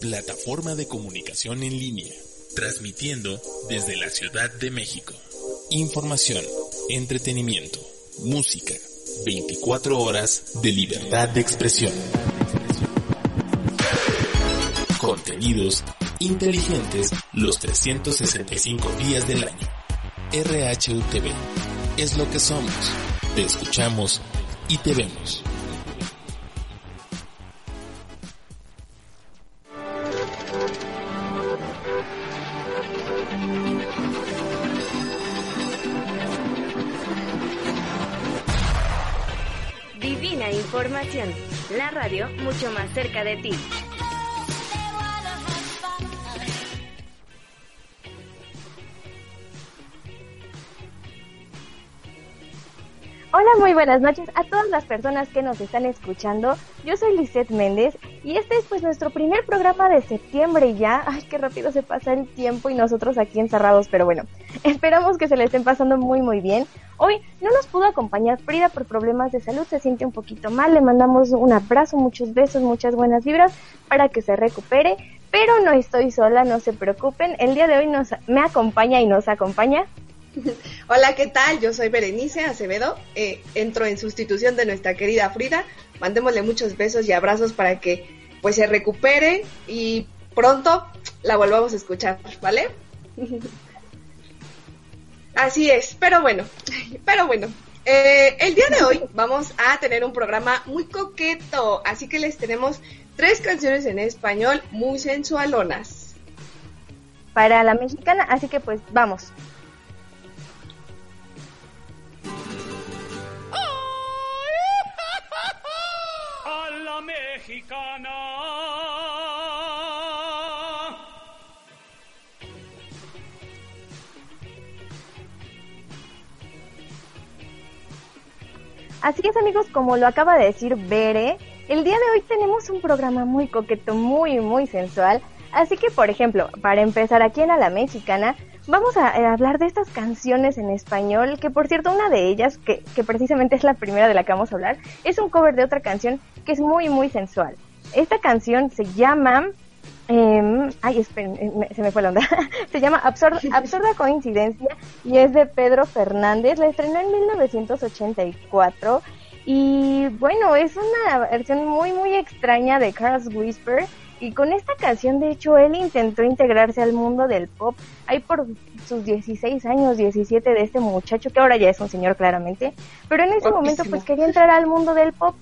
Plataforma de comunicación en línea, transmitiendo desde la Ciudad de México. Información, entretenimiento, música, 24 horas de libertad de expresión. Contenidos inteligentes los 365 días del año. RHUTV es lo que somos. Te escuchamos y te vemos. Información. La radio mucho más cerca de ti. Hola, muy buenas noches a todas las personas que nos están escuchando. Yo soy Lisette Méndez y este es pues nuestro primer programa de septiembre ya. Ay, qué rápido se pasa el tiempo y nosotros aquí encerrados, pero bueno, esperamos que se le estén pasando muy muy bien. Hoy no nos pudo acompañar Frida por problemas de salud, se siente un poquito mal, le mandamos un abrazo, muchos besos, muchas buenas vibras para que se recupere. Pero no estoy sola, no se preocupen. El día de hoy nos, me acompaña y nos acompaña Hola, ¿qué tal? Yo soy Berenice Acevedo. Eh, entro en sustitución de nuestra querida Frida. Mandémosle muchos besos y abrazos para que pues se recupere y pronto la volvamos a escuchar, ¿vale? Así es, pero bueno, pero bueno. Eh, el día de hoy vamos a tener un programa muy coqueto, así que les tenemos tres canciones en español muy sensualonas. Para la mexicana, así que pues vamos. Mexicana. Así es amigos, como lo acaba de decir Bere, el día de hoy tenemos un programa muy coqueto, muy, muy sensual. Así que, por ejemplo, para empezar aquí en A la Mexicana, vamos a, a hablar de estas canciones en español, que por cierto, una de ellas, que, que precisamente es la primera de la que vamos a hablar, es un cover de otra canción que es muy, muy sensual. Esta canción se llama... eh, ay, esperen, eh, me- se me fue la onda. se llama Absurd- Absurda Coincidencia y es de Pedro Fernández. La estrenó en 1984 y bueno, es una versión muy, muy extraña de Carl's Whisper. Y con esta canción, de hecho, él intentó integrarse al mundo del pop. Ahí por sus 16 años, 17 de este muchacho, que ahora ya es un señor claramente. Pero en ese momento, pues quería entrar al mundo del pop.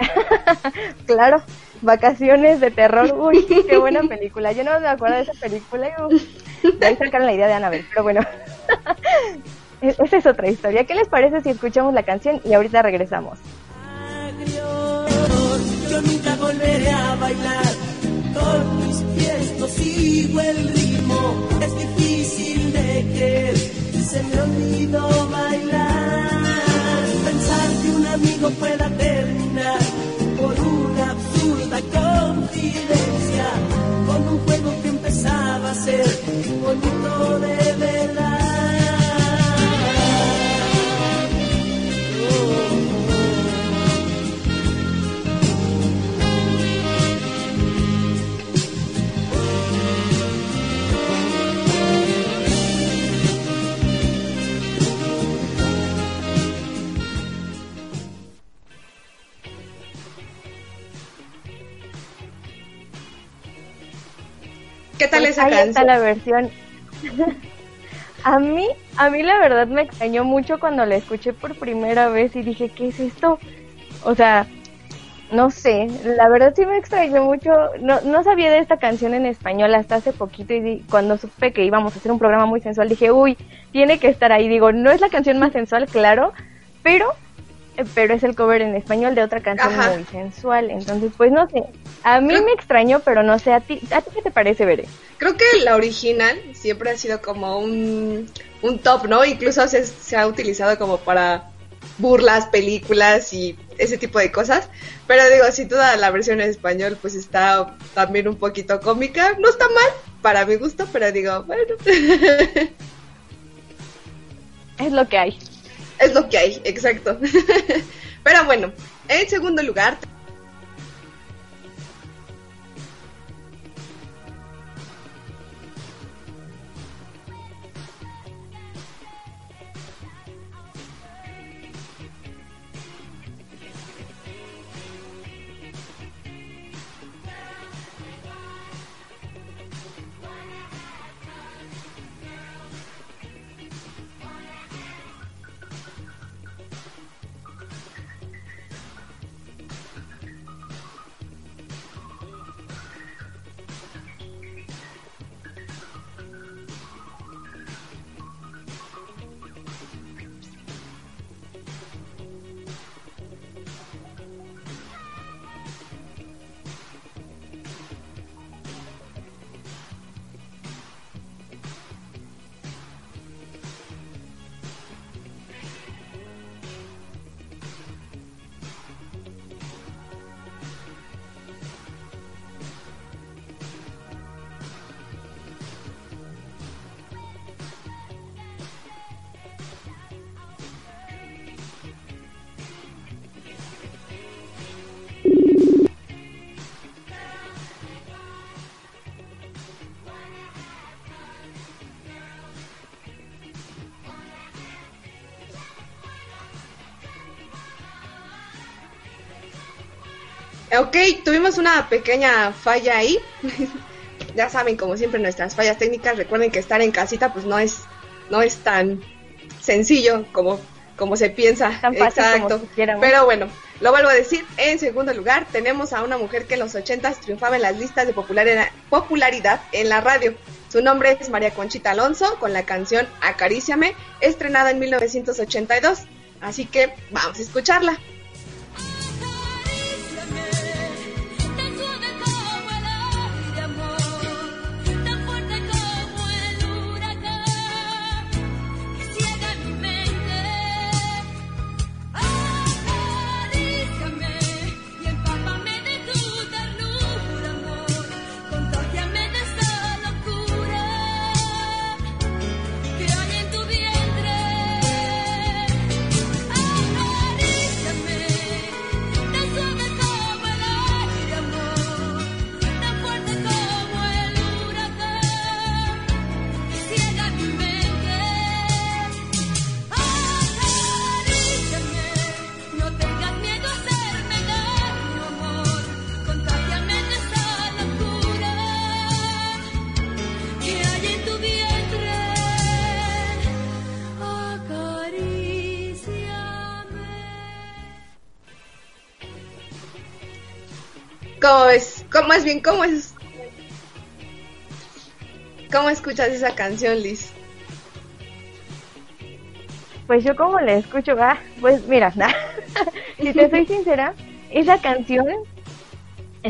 claro, vacaciones de terror. Uy, qué buena película. Yo no me acuerdo de esa película. y, ahí sacaron la idea de Annabelle. Pero bueno, e- esa es otra historia. ¿Qué les parece si escuchamos la canción y ahorita regresamos? Yo nunca volveré a bailar con mis pies, no sigo el ritmo. Es difícil de creer, se me olvidó bailar. Pensar que un amigo pueda por una absurda confidencia con un juego que empezaba a ser bonito de verdad. ¿Qué tal Pues esa ahí está canción? la versión. a mí, a mí la verdad me extrañó mucho cuando la escuché por primera vez y dije, ¿qué es esto? O sea, no sé, la verdad sí me extrañó mucho. No, no sabía de esta canción en español hasta hace poquito y di- cuando supe que íbamos a hacer un programa muy sensual dije, uy, tiene que estar ahí. Digo, no es la canción más sensual, claro, pero pero es el cover en español de otra canción Ajá. muy sensual. Entonces, pues no sé. A mí me extrañó, pero no sé. ¿A ti, ¿a ti qué te parece, Bere? Creo que la original siempre ha sido como un, un top, ¿no? Incluso se, se ha utilizado como para burlas, películas y ese tipo de cosas. Pero digo, si toda la versión en español pues está también un poquito cómica, no está mal para mi gusto, pero digo, bueno, Es lo que hay. Es lo que hay, exacto. pero bueno, en segundo lugar Ok, tuvimos una pequeña falla ahí. ya saben, como siempre, nuestras fallas técnicas. Recuerden que estar en casita, pues no es, no es tan sencillo como, como se piensa. Tan fácil como Exacto. quisiéramos. Pero bueno, lo vuelvo a decir. En segundo lugar, tenemos a una mujer que en los ochentas triunfaba en las listas de popularidad, popularidad en la radio. Su nombre es María Conchita Alonso, con la canción Acaríciame, estrenada en 1982. Así que vamos a escucharla. ¿Cómo es? ¿Cómo es bien? ¿Cómo es? ¿Cómo escuchas esa canción, Liz? Pues yo como le escucho, ah, pues mira, si te soy sincera, esa canción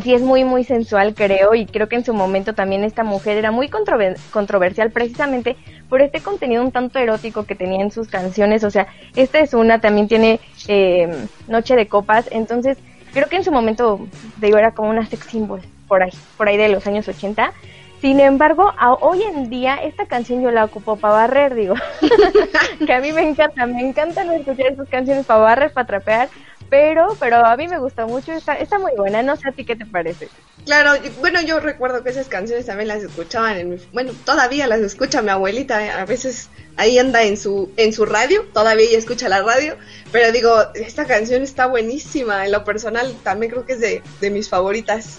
sí es muy muy sensual creo y creo que en su momento también esta mujer era muy controver- controversial precisamente por este contenido un tanto erótico que tenía en sus canciones, o sea, esta es una, también tiene eh, Noche de Copas, entonces creo que en su momento, digo, era como una sex symbol por ahí, por ahí de los años 80. Sin embargo, a- hoy en día esta canción yo la ocupo para barrer, digo. que a mí me encanta, me encantan escuchar estas canciones para barrer, para trapear, pero pero a mí me gusta mucho, está, está muy buena, no sé a ti qué te parece. Claro, bueno, yo recuerdo que esas canciones también las escuchaban en mi, bueno, todavía las escucha mi abuelita, eh, a veces ahí anda en su en su radio, todavía ella escucha la radio, pero digo, esta canción está buenísima, en lo personal también creo que es de, de mis favoritas.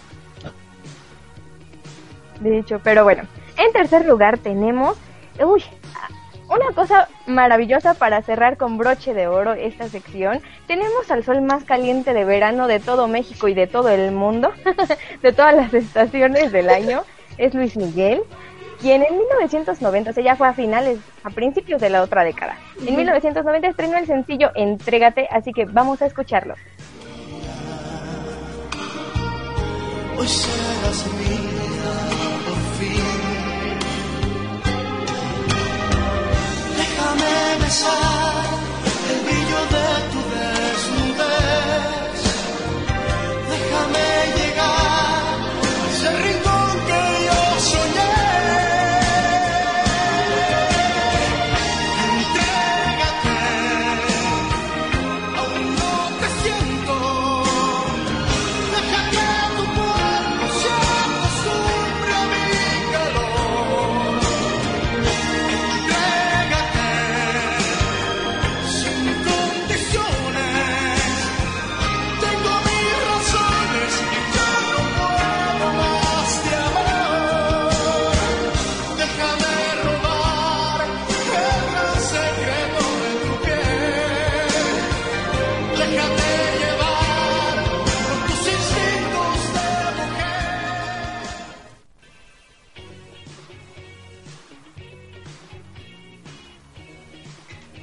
De hecho, pero bueno, en tercer lugar tenemos, uy, una cosa maravillosa para cerrar con broche de oro esta sección. Tenemos al sol más caliente de verano de todo México y de todo el mundo, de todas las estaciones del año. Es Luis Miguel. quien en 1990, o sea, ya fue a finales, a principios de la otra década. En 1990 estrenó el sencillo Entrégate, así que vamos a escucharlo. Hoy serás mía el brillo de tu desnudez. Déjame llegar a ese rincón que yo soñé.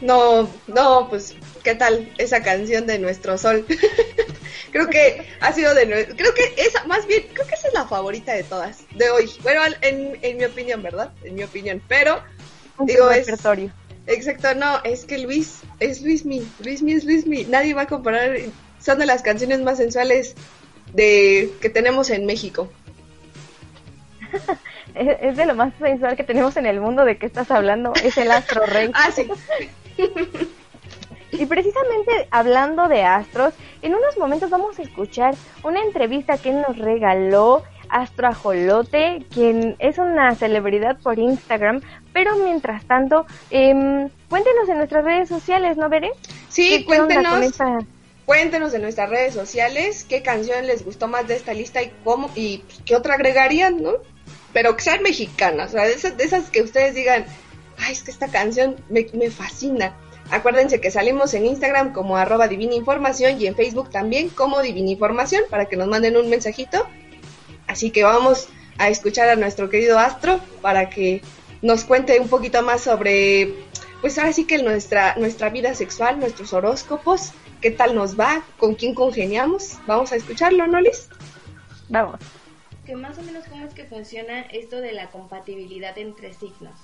No, no, pues, ¿qué tal esa canción de Nuestro Sol? creo que ha sido de creo que esa, más bien, creo que esa es la favorita de todas, de hoy. Bueno, en, en mi opinión, ¿verdad? En mi opinión, pero, Un digo, es... repertorio. Exacto, no, es que Luis, es Luis Mi, Luis Mi es Luis Mi, nadie va a comparar, son de las canciones más sensuales de que tenemos en México. Es, es de lo más sensual que tenemos en el mundo. ¿De qué estás hablando? Es el Astro Rey. Ah, sí. Y precisamente hablando de astros, en unos momentos vamos a escuchar una entrevista que nos regaló Astro Ajolote, quien es una celebridad por Instagram. Pero mientras tanto, em, cuéntenos en nuestras redes sociales, ¿no, Veré? Sí, ¿Qué- qué onda cuéntenos. esta- Cuéntenos en nuestras redes sociales qué canción les gustó más de esta lista y cómo y pues, qué otra agregarían, ¿no? Pero que sean mexicanas, o sea, de esas, de esas que ustedes digan, ay, es que esta canción me, me fascina. Acuérdense que salimos en Instagram como arroba Divina Información y en Facebook también como Divina Información para que nos manden un mensajito. Así que vamos a escuchar a nuestro querido Astro para que nos cuente un poquito más sobre, pues ahora sí que nuestra, nuestra vida sexual, nuestros horóscopos, qué tal nos va, con quién congeniamos. Vamos a escucharlo, ¿no, Liz? Vamos. Que más o menos cómo es que funciona esto de la compatibilidad entre signos.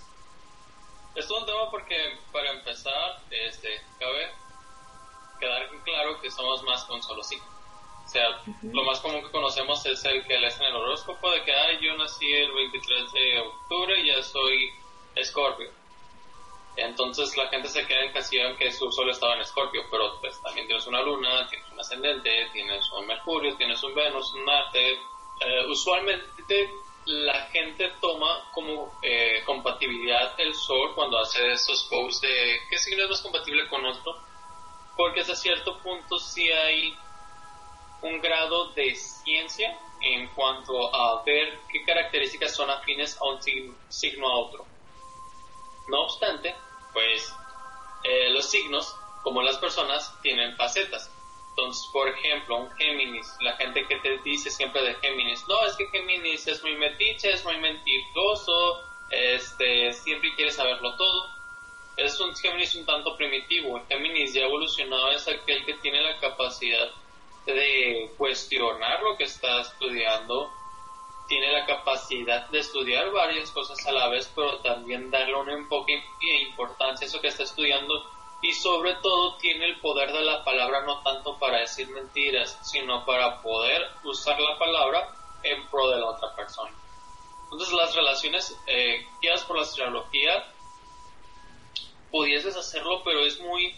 Es un tema porque, para empezar, este, cabe quedar claro que somos más que un solo signo. O sea, lo más común que conocemos es el que lees en el horóscopo de que, ay, yo nací el 23 de octubre y ya soy escorpio. Entonces la gente se queda encasillada en que su sol estaba en escorpio, pero pues también tienes una luna, tienes un ascendente, tienes un mercurio, tienes un venus, un marte. Eh, usualmente la gente toma como eh, compatibilidad el sol cuando hace esos posts de qué signo es más compatible con otro, porque hasta cierto punto sí hay un grado de ciencia en cuanto a ver qué características son afines a un sig- signo a otro. No obstante, pues eh, los signos, como las personas, tienen facetas. Entonces, por ejemplo, un Géminis, la gente que te dice siempre de Géminis, no, es que Géminis es muy metiche, es muy mentiroso, este, siempre quiere saberlo todo. Es un Géminis un tanto primitivo. El Géminis ya evolucionado es aquel que tiene la capacidad de cuestionar lo que está estudiando, tiene la capacidad de estudiar varias cosas a la vez, pero también darle un enfoque e importancia a eso que está estudiando y sobre todo tiene el poder de la palabra no tanto para decir mentiras, sino para poder usar la palabra en pro de la otra persona. Entonces las relaciones eh, guiadas por la astrología pudieses hacerlo, pero es muy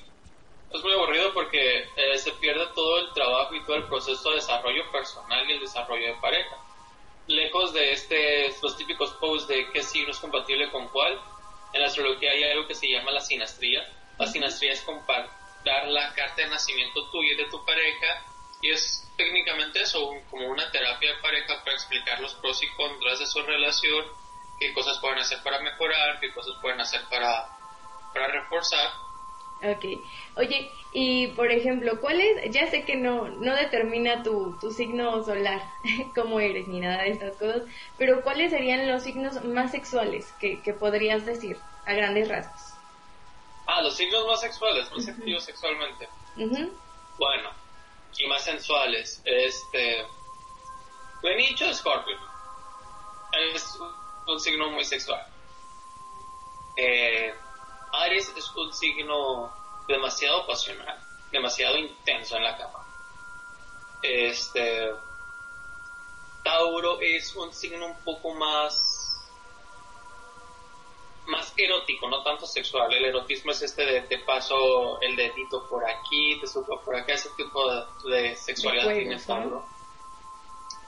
es muy aburrido porque eh, se pierde todo el trabajo y todo el proceso de desarrollo personal y el desarrollo de pareja. Lejos de este, los típicos posts de qué signo es compatible con cuál, en la astrología hay algo que se llama la sinastría. La sinastría es comparar la carta de nacimiento tuya y de tu pareja y es técnicamente eso, como una terapia de pareja para explicar los pros y contras de su relación, qué cosas pueden hacer para mejorar, qué cosas pueden hacer para, para reforzar Ok. Oye, y por ejemplo, ¿cuál es? Ya sé que no, no determina tu, tu signo solar, cómo eres, ni nada de estas cosas, pero ¿cuáles serían los signos más sexuales que, que podrías decir a grandes rasgos? Ah, los signos más sexuales, más activos sexualmente. Bueno, y más sensuales. Este. Benicho Scorpio. Es un signo muy sexual. Eh, Aries es un signo demasiado pasional, demasiado intenso en la cama. Este. Tauro es un signo un poco más más erótico, no tanto sexual. El erotismo es este de te paso el dedito por aquí, te subo por acá, ese tipo de, sexualidad tiene Tauro.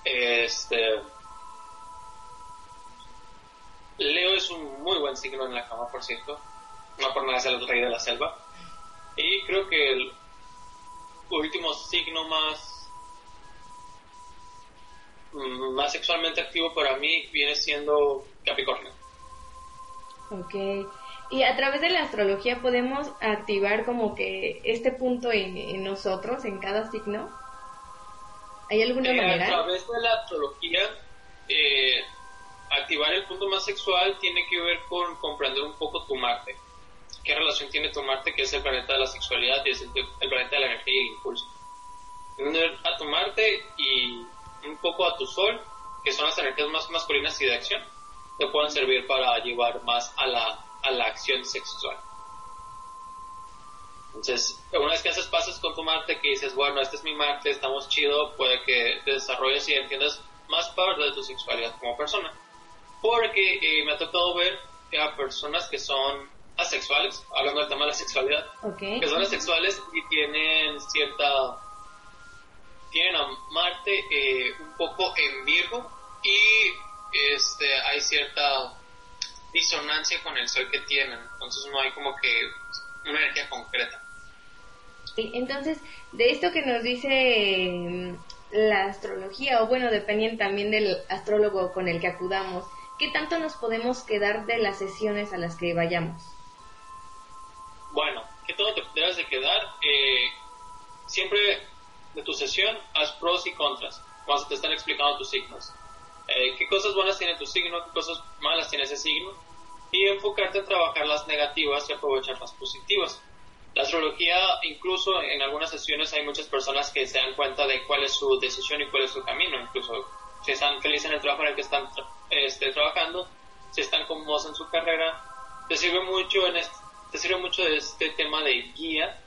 Este. Leo es un muy buen signo en la cama, por cierto. No por nada es el rey de la selva. Y creo que el último signo más mm, más sexualmente activo para mí viene siendo Capricornio. Ok. Y a través de la astrología podemos activar como que este punto en, nosotros, en cada signo. ¿Hay alguna eh, manera? A través de la astrología, eh, activar el punto más sexual tiene que ver con comprender un poco tu Marte. ¿Qué relación tiene tu Marte, que es el planeta de la sexualidad y es el, planeta de la energía y el impulso? A tu Marte y un poco a tu Sol, que son las energías más masculinas y de acción te pueden servir para llevar más a la, a la acción sexual. Entonces, una vez que haces pasos con tu Marte, que dices, bueno, este es mi Marte, estamos chido, puede que te desarrolles y entiendas más parte de tu sexualidad como persona. Porque eh, me ha tocado ver a personas que son asexuales, hablando del tema de la sexualidad, que son asexuales y tienen cierta... tienen a Marte eh, un poco en Virgo y este, hay cierta disonancia con el sol que tienen, entonces no hay como que una energía concreta. Entonces, de esto que nos dice mm, la astrología, o bueno, dependiendo también del astrólogo con el que acudamos, ¿qué tanto nos podemos quedar de las sesiones a las que vayamos? Bueno, ¿qué tanto te debes de quedar? Eh, siempre de tu sesión haz pros y contras cuando te están explicando tus signos. Eh, qué cosas buenas tiene tu signo, qué cosas malas tiene ese signo, y enfocarte en trabajar las negativas y aprovechar las positivas. La astrología, incluso en algunas sesiones hay muchas personas que se dan cuenta de cuál es su decisión y cuál es su camino, incluso si están felices en el trabajo en el que están este, trabajando, si están cómodos en su carrera, te sirve mucho en este, te sirve mucho de este tema de guía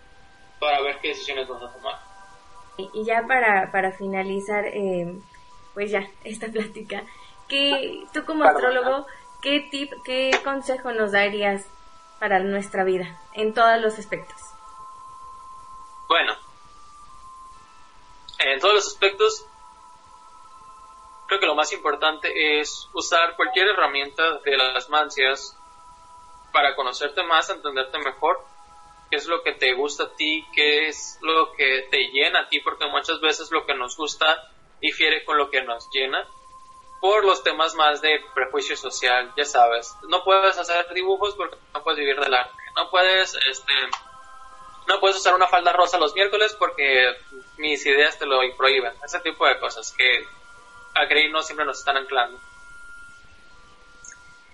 para ver qué decisiones vas a tomar. Y ya para, para finalizar, eh, pues ya, esta plática. ¿Qué, tú como astrólogo, qué tip, qué consejo nos darías para nuestra vida en todos los aspectos? Bueno, en todos los aspectos, creo que lo más importante es usar cualquier herramienta de las mancias para conocerte más, entenderte mejor, qué es lo que te gusta a ti, qué es lo que te llena a ti, porque muchas veces lo que nos gusta difiere con lo que nos llena por los temas más de prejuicio social, ya sabes. No puedes hacer dibujos porque no puedes vivir del arte. No puedes, este, no puedes usar una falda rosa los miércoles porque mis ideas te lo prohíben. Ese tipo de cosas que a creer no siempre nos están anclando.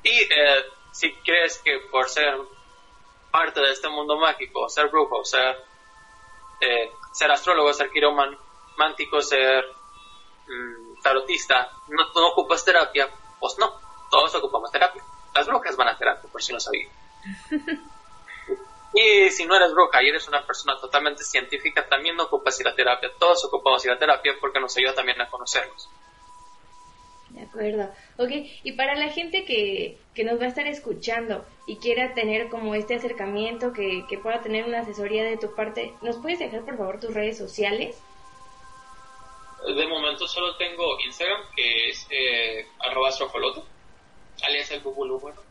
Y eh, si crees que por ser parte de este mundo mágico, ser brujo, ser, eh, ser astrólogo, ser quiromantico, ser Mm, tarotista, no, no ocupas terapia, pues no, todos ocupamos terapia. Las brujas van a terapia, por si no sabía. y si no eres bruja y eres una persona totalmente científica, también no ocupas ir a terapia. Todos ocupamos ir a terapia porque nos ayuda también a conocernos. De acuerdo. Ok, y para la gente que, que nos va a estar escuchando y quiera tener como este acercamiento, que, que pueda tener una asesoría de tu parte, ¿nos puedes dejar por favor tus redes sociales? De momento solo tengo Instagram, que es eh, arroba astrofoloto, alias el Google bueno.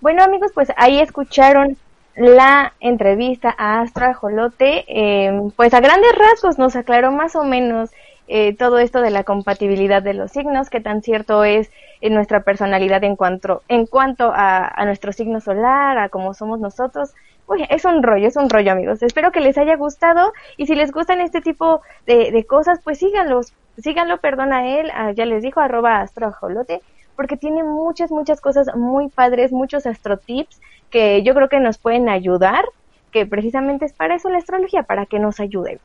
Bueno amigos, pues ahí escucharon la entrevista a Astra Jolote, eh, pues a grandes rasgos nos aclaró más o menos eh, todo esto de la compatibilidad de los signos, qué tan cierto es en nuestra personalidad en cuanto, en cuanto a, nuestro signo solar, a cómo somos nosotros. Uy, es un rollo, es un rollo amigos. Espero que les haya gustado y si les gustan este tipo de, de cosas, pues síganlos, síganlo, perdón a él, ya les dijo arroba astrojolote, porque tiene muchas, muchas cosas muy padres, muchos astrotips que yo creo que nos pueden ayudar, que precisamente es para eso la astrología, para que nos ayude.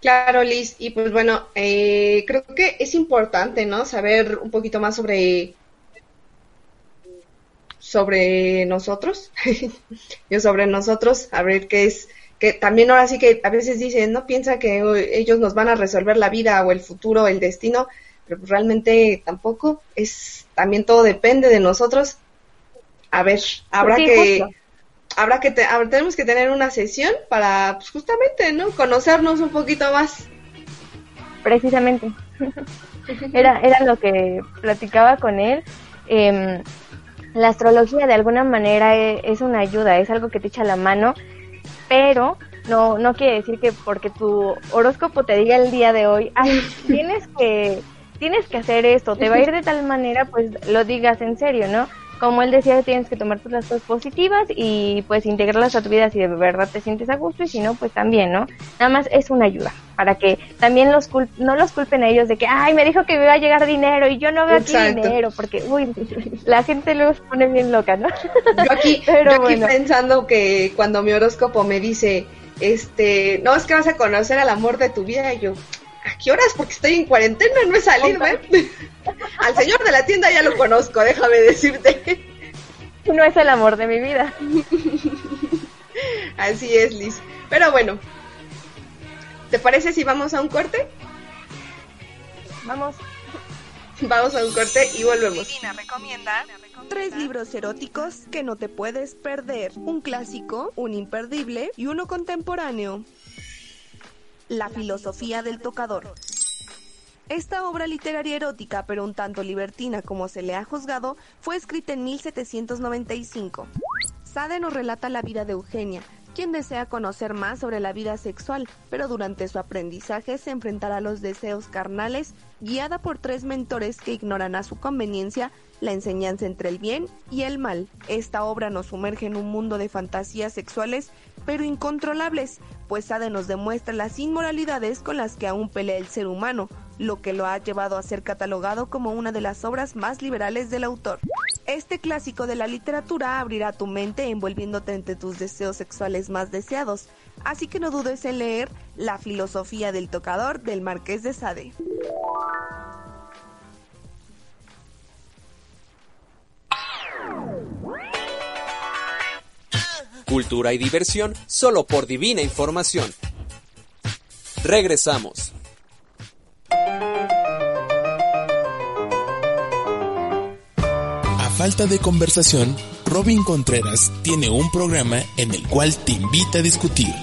Claro, Liz, y pues bueno, eh, creo que es importante, ¿no? Saber un poquito más sobre sobre nosotros, yo sobre nosotros, a ver qué es, que también ahora sí que a veces dicen, no piensa que ellos nos van a resolver la vida o el futuro, el destino, pero realmente tampoco, es, también todo depende de nosotros a ver, habrá que habrá que tenemos que tener una sesión para pues, justamente, ¿no? Conocernos un poquito más. Precisamente. era era lo que platicaba con él. Em, la astrología de alguna manera e, es, una ayuda, es algo que te echa la mano, pero no, no quiere decir que porque tu horóscopo te diga el día de hoy, ay, tienes que, tienes que hacer esto, te va a ir de tal manera, pues lo digas en serio, ¿no? como él decía, tienes que tomar las cosas positivas y pues integrarlas a tu vida si de verdad te sientes a gusto y si no, pues también, ¿no? Nada más es una ayuda para que también los no los culpen a ellos de que, ay, me dijo que me iba a llegar dinero y yo no veo aquí dinero, porque, uy, la gente luego se pone bien loca, ¿no? Yo aquí, yo aquí pensando que cuando mi horóscopo me dice, este, no, es que vas a conocer al amor de tu vida y yo, ¿a qué horas? Porque estoy en cuarentena, no he salido, ¿eh? Al señor de la tienda ya lo conozco, déjame decirte. No es el amor de mi vida. Así es, Liz. Pero bueno, ¿te parece si vamos a un corte? Vamos. Vamos a un corte y volvemos. Divina recomienda tres libros eróticos que no te puedes perder. Un clásico, un imperdible y uno contemporáneo. La filosofía del tocador. Esta obra literaria erótica, pero un tanto libertina como se le ha juzgado, fue escrita en 1795. Sade nos relata la vida de Eugenia, quien desea conocer más sobre la vida sexual, pero durante su aprendizaje se enfrentará a los deseos carnales, guiada por tres mentores que ignoran a su conveniencia la enseñanza entre el bien y el mal. Esta obra nos sumerge en un mundo de fantasías sexuales pero incontrolables, pues Sade nos demuestra las inmoralidades con las que aún pelea el ser humano, lo que lo ha llevado a ser catalogado como una de las obras más liberales del autor. Este clásico de la literatura abrirá tu mente envolviéndote entre tus deseos sexuales más deseados, así que no dudes en leer La filosofía del tocador del Marqués de Sade. Cultura y diversión solo por divina información. Regresamos. A falta de conversación, Robin Contreras tiene un programa en el cual te invita a discutir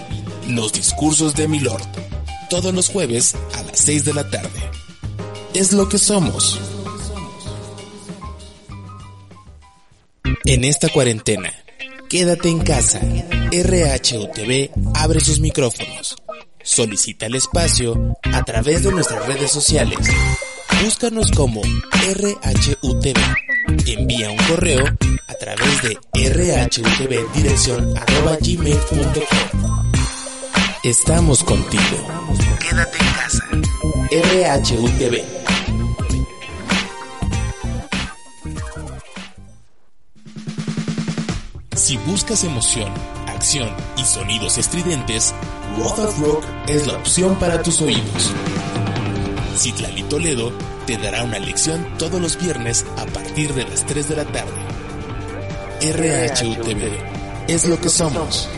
los discursos de Milord, todos los jueves a las 6 de la tarde. Es lo que somos. En esta cuarentena, Quédate en casa. RHUTV abre sus micrófonos. Solicita el espacio a través de nuestras redes sociales. Búscanos como RHUTV. Envía un correo a través de rhutv dirección Estamos contigo. Quédate en casa. RHUTV. Si buscas emoción, acción y sonidos estridentes, Roth of Rock es la opción para tus oídos. Citlali Toledo te dará una lección todos los viernes a partir de las 3 de la tarde. RHUTV es lo que somos.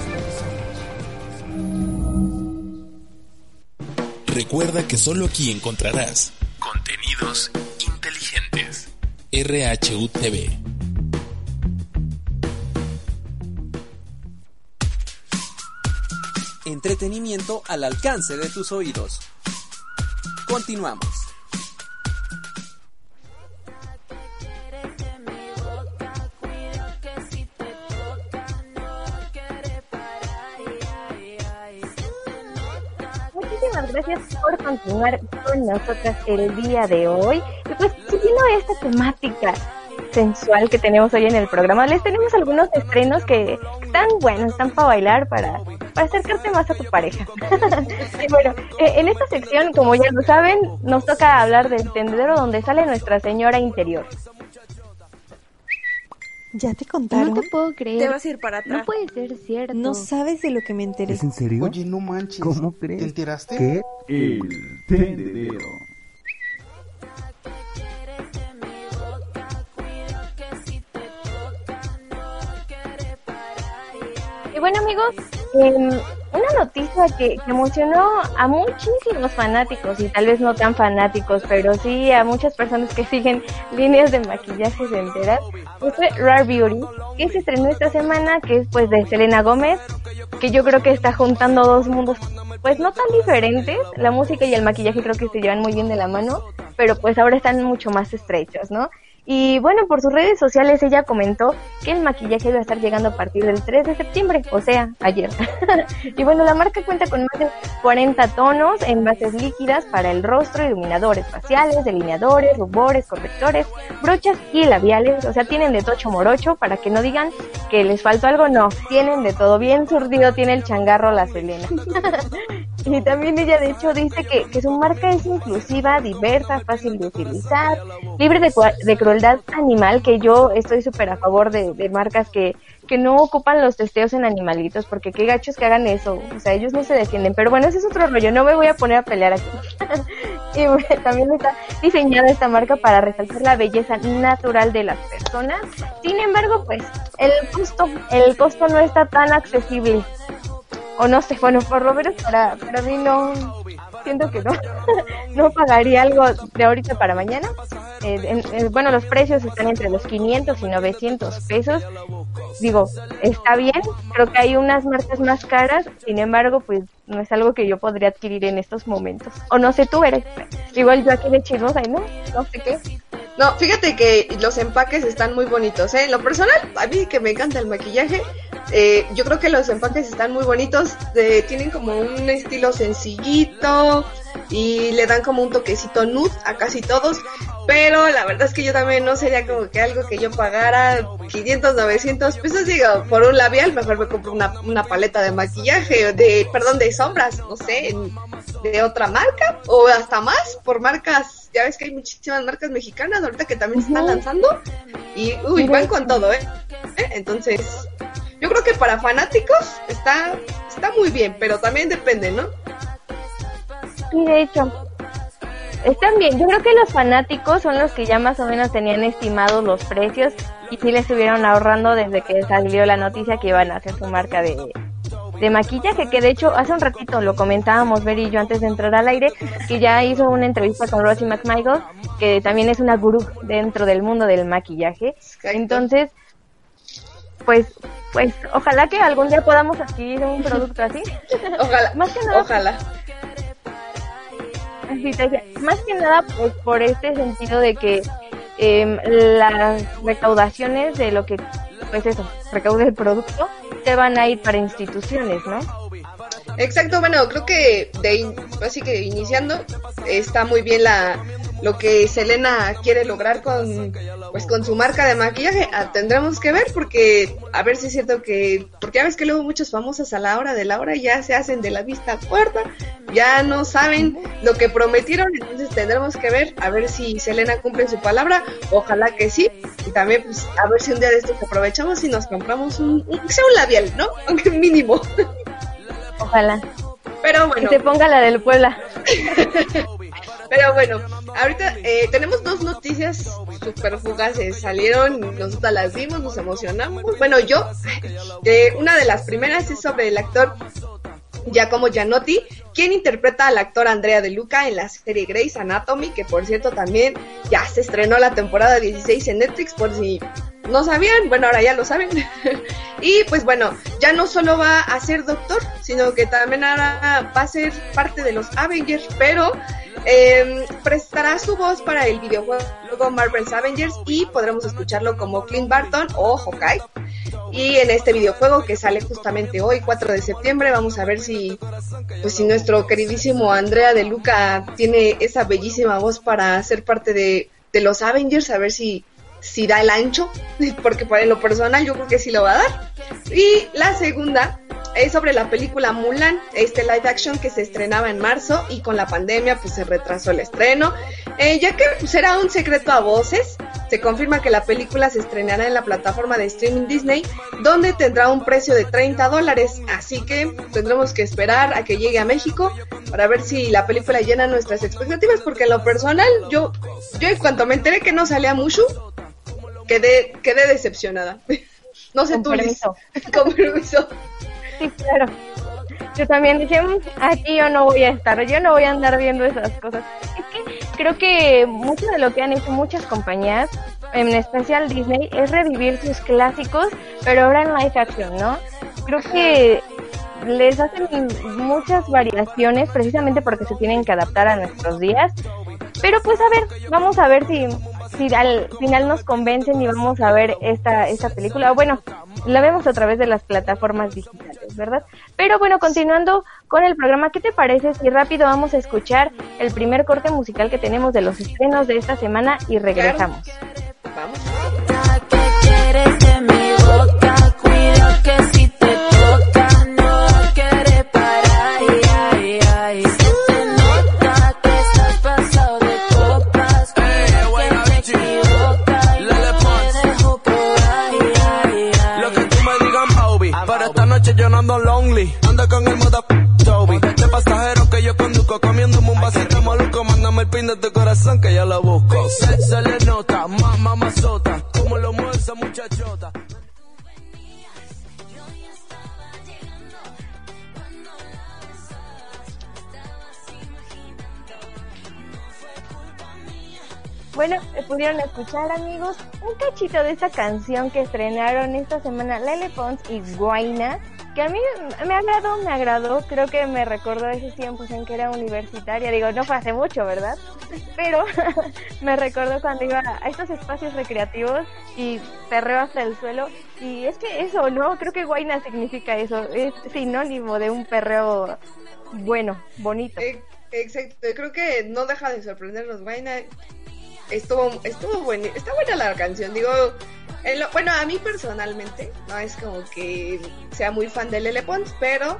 Recuerda que solo aquí encontrarás contenidos inteligentes. RHUTV entretenimiento al alcance de tus oídos. Continuamos. Muchísimas gracias por continuar con nosotras el día de hoy. Y pues siguiendo esta temática sensual que tenemos hoy en el programa, les tenemos algunos estrenos que están buenos, están para bailar, para, para acercarte más a tu pareja. y bueno, eh, en esta sección, como ya lo saben, nos toca hablar del tendedero donde sale nuestra señora interior. ¿Ya te contaron? No te puedo creer. Te vas a ir para atrás. No puede ser cierto. No sabes de lo que me enteré. ¿Es en serio? Oye, no manches. ¿Cómo crees? ¿Te enteraste? ¿Qué? El tendedero. Bueno amigos, eh, una noticia que, que, emocionó a muchísimos fanáticos y tal vez no tan fanáticos, pero sí a muchas personas que siguen líneas de maquillajes enteras, pues fue Rare Beauty, que se estrenó esta semana, que es pues de Selena Gómez, que yo creo que está juntando dos mundos pues no tan diferentes, la música y el maquillaje creo que se llevan muy bien de la mano, pero pues ahora están mucho más estrechos, ¿no? Y bueno, por sus redes sociales ella comentó que el maquillaje iba a estar llegando a partir del 3 de septiembre, o sea, ayer. y bueno, la marca cuenta con más de 40 tonos en bases líquidas para el rostro, iluminadores faciales, delineadores, rubores, correctores, brochas y labiales. O sea, tienen de tocho morocho para que no digan que les faltó algo, no, tienen de todo. Bien surdido tiene el changarro la Selena. y también ella de hecho dice que, que su marca es inclusiva, diversa, fácil de utilizar, libre de, de crueldad animal, que yo estoy súper a favor de, de marcas que, que no ocupan los testeos en animalitos, porque qué gachos que hagan eso, o sea, ellos no se defienden, pero bueno, ese es otro rollo, no me voy a poner a pelear aquí. y también está diseñada esta marca para resaltar la belleza natural de las personas, sin embargo, pues, el costo, el costo no está tan accesible, o no sé, bueno, por lo menos para, para mí no, siento que no, no pagaría algo de ahorita para mañana. Eh, eh, bueno, los precios están entre los 500 y 900 pesos. Digo, está bien, creo que hay unas marcas más caras, sin embargo, pues no es algo que yo podría adquirir en estos momentos. O no sé, tú eres. Igual yo aquí de chismosa no, no sé qué. No, fíjate que los empaques están muy bonitos, ¿eh? En lo personal, a mí que me encanta el maquillaje, eh, yo creo que los empaques están muy bonitos, eh, tienen como un estilo sencillito y le dan como un toquecito nude a casi todos, pero la verdad es que yo también no sería como que algo que yo pagara 500, 900 pesos, digo, por un labial, mejor me compro una, una paleta de maquillaje, de, perdón, de sombras, no sé, de otra marca o hasta más por marcas, ya ves que hay muchísimas marcas mexicanas ahorita que también se están lanzando y uy, van con todo, ¿eh? ¿Eh? Entonces, yo creo que para fanáticos está, está muy bien, pero también depende, ¿no? Sí, de hecho. Están bien. Yo creo que los fanáticos son los que ya más o menos tenían estimados los precios y sí les estuvieron ahorrando desde que salió la noticia que iban a hacer su marca de, de maquillaje, que de hecho hace un ratito lo comentábamos Ver y yo antes de entrar al aire, que ya hizo una entrevista con Rosie McMichael, que también es una gurú dentro del mundo del maquillaje. Entonces, pues, pues, ojalá que algún día podamos adquirir un producto así. Ojalá. Más que nada. Ojalá. Más que nada pues, por este sentido de que eh, las recaudaciones de lo que, pues eso, recaude el producto, te van a ir para instituciones, ¿no? Exacto, bueno, creo que de así que iniciando está muy bien la lo que Selena quiere lograr con pues con su marca de maquillaje. Ah, tendremos que ver porque a ver si es cierto que porque ya ves que luego muchos famosos a la hora de la hora ya se hacen de la vista corta, ya no saben lo que prometieron, entonces tendremos que ver a ver si Selena cumple su palabra, ojalá que sí, y también pues a ver si un día de estos aprovechamos y nos compramos un, un sea un labial, ¿no? Aunque mínimo. Ojalá. Pero bueno. Que se ponga la del Puebla. Pero bueno, ahorita eh, tenemos dos noticias super fugaces. Salieron, nosotras las vimos, nos emocionamos. Bueno, yo, eh, una de las primeras es sobre el actor Giacomo Gianotti, quien interpreta al actor Andrea De Luca en la serie Grey's Anatomy, que por cierto también ya se estrenó la temporada 16 en Netflix, por si no sabían, bueno, ahora ya lo saben. y pues bueno, ya no solo va a ser doctor, sino que también ahora va a ser parte de los Avengers, pero eh, prestará su voz para el videojuego Marvel's Avengers y podremos escucharlo como Clint Barton o Hawkeye. Y en este videojuego que sale justamente hoy, 4 de septiembre, vamos a ver si, pues si nuestro queridísimo Andrea de Luca tiene esa bellísima voz para ser parte de, de los Avengers, a ver si, si da el ancho, porque para lo personal yo creo que sí lo va a dar. Y la segunda es sobre la película Mulan, este live action que se estrenaba en marzo y con la pandemia pues se retrasó el estreno. Eh, ya que pues, era un secreto a voces, se confirma que la película se estrenará en la plataforma de streaming Disney, donde tendrá un precio de 30 dólares. Así que tendremos que esperar a que llegue a México para ver si la película llena nuestras expectativas, porque en lo personal yo, yo en cuanto me enteré que no salía Mushu, quedé, quedé decepcionada. No sé Con tú, Liz. Con permiso. Sí, claro. Yo también dije, "Mm, aquí yo no voy a estar, yo no voy a andar viendo esas cosas. Es que creo que mucho de lo que han hecho muchas compañías, en especial Disney, es revivir sus clásicos, pero ahora en live action, ¿no? Creo que les hacen muchas variaciones precisamente porque se tienen que adaptar a nuestros días. Pero pues a ver, vamos a ver si, si al final nos convencen y vamos a ver esta, esta película. Bueno, la vemos a través de las plataformas digitales, ¿verdad? Pero bueno, continuando con el programa, ¿qué te parece si rápido vamos a escuchar el primer corte musical que tenemos de los estrenos de esta semana y regresamos? Lonely. Ando con el moda Toby. De pasajero que yo conduzco, comiéndome un vasito maluco. Mándame el pin de tu corazón que ya lo busco. Se, se le nota, más mamazota. Como lo mueve esa muchachota. Bueno, pudieron escuchar amigos un cachito de esta canción que estrenaron esta semana Lele Pons y Guaina, que a mí me agradó, me agradó, creo que me recordó esos tiempos en que era universitaria, digo, no fue hace mucho, ¿verdad? Pero me recordó cuando iba a estos espacios recreativos y perreo hasta el suelo, y es que eso, ¿no? Creo que Guaina significa eso, es sinónimo de un perreo bueno, bonito. Eh, Exacto, creo que no deja de sorprendernos, Vaina. Estuvo, estuvo buena, está buena la canción, digo, bueno, a mí personalmente, no es como que sea muy fan de Lele Pons, pero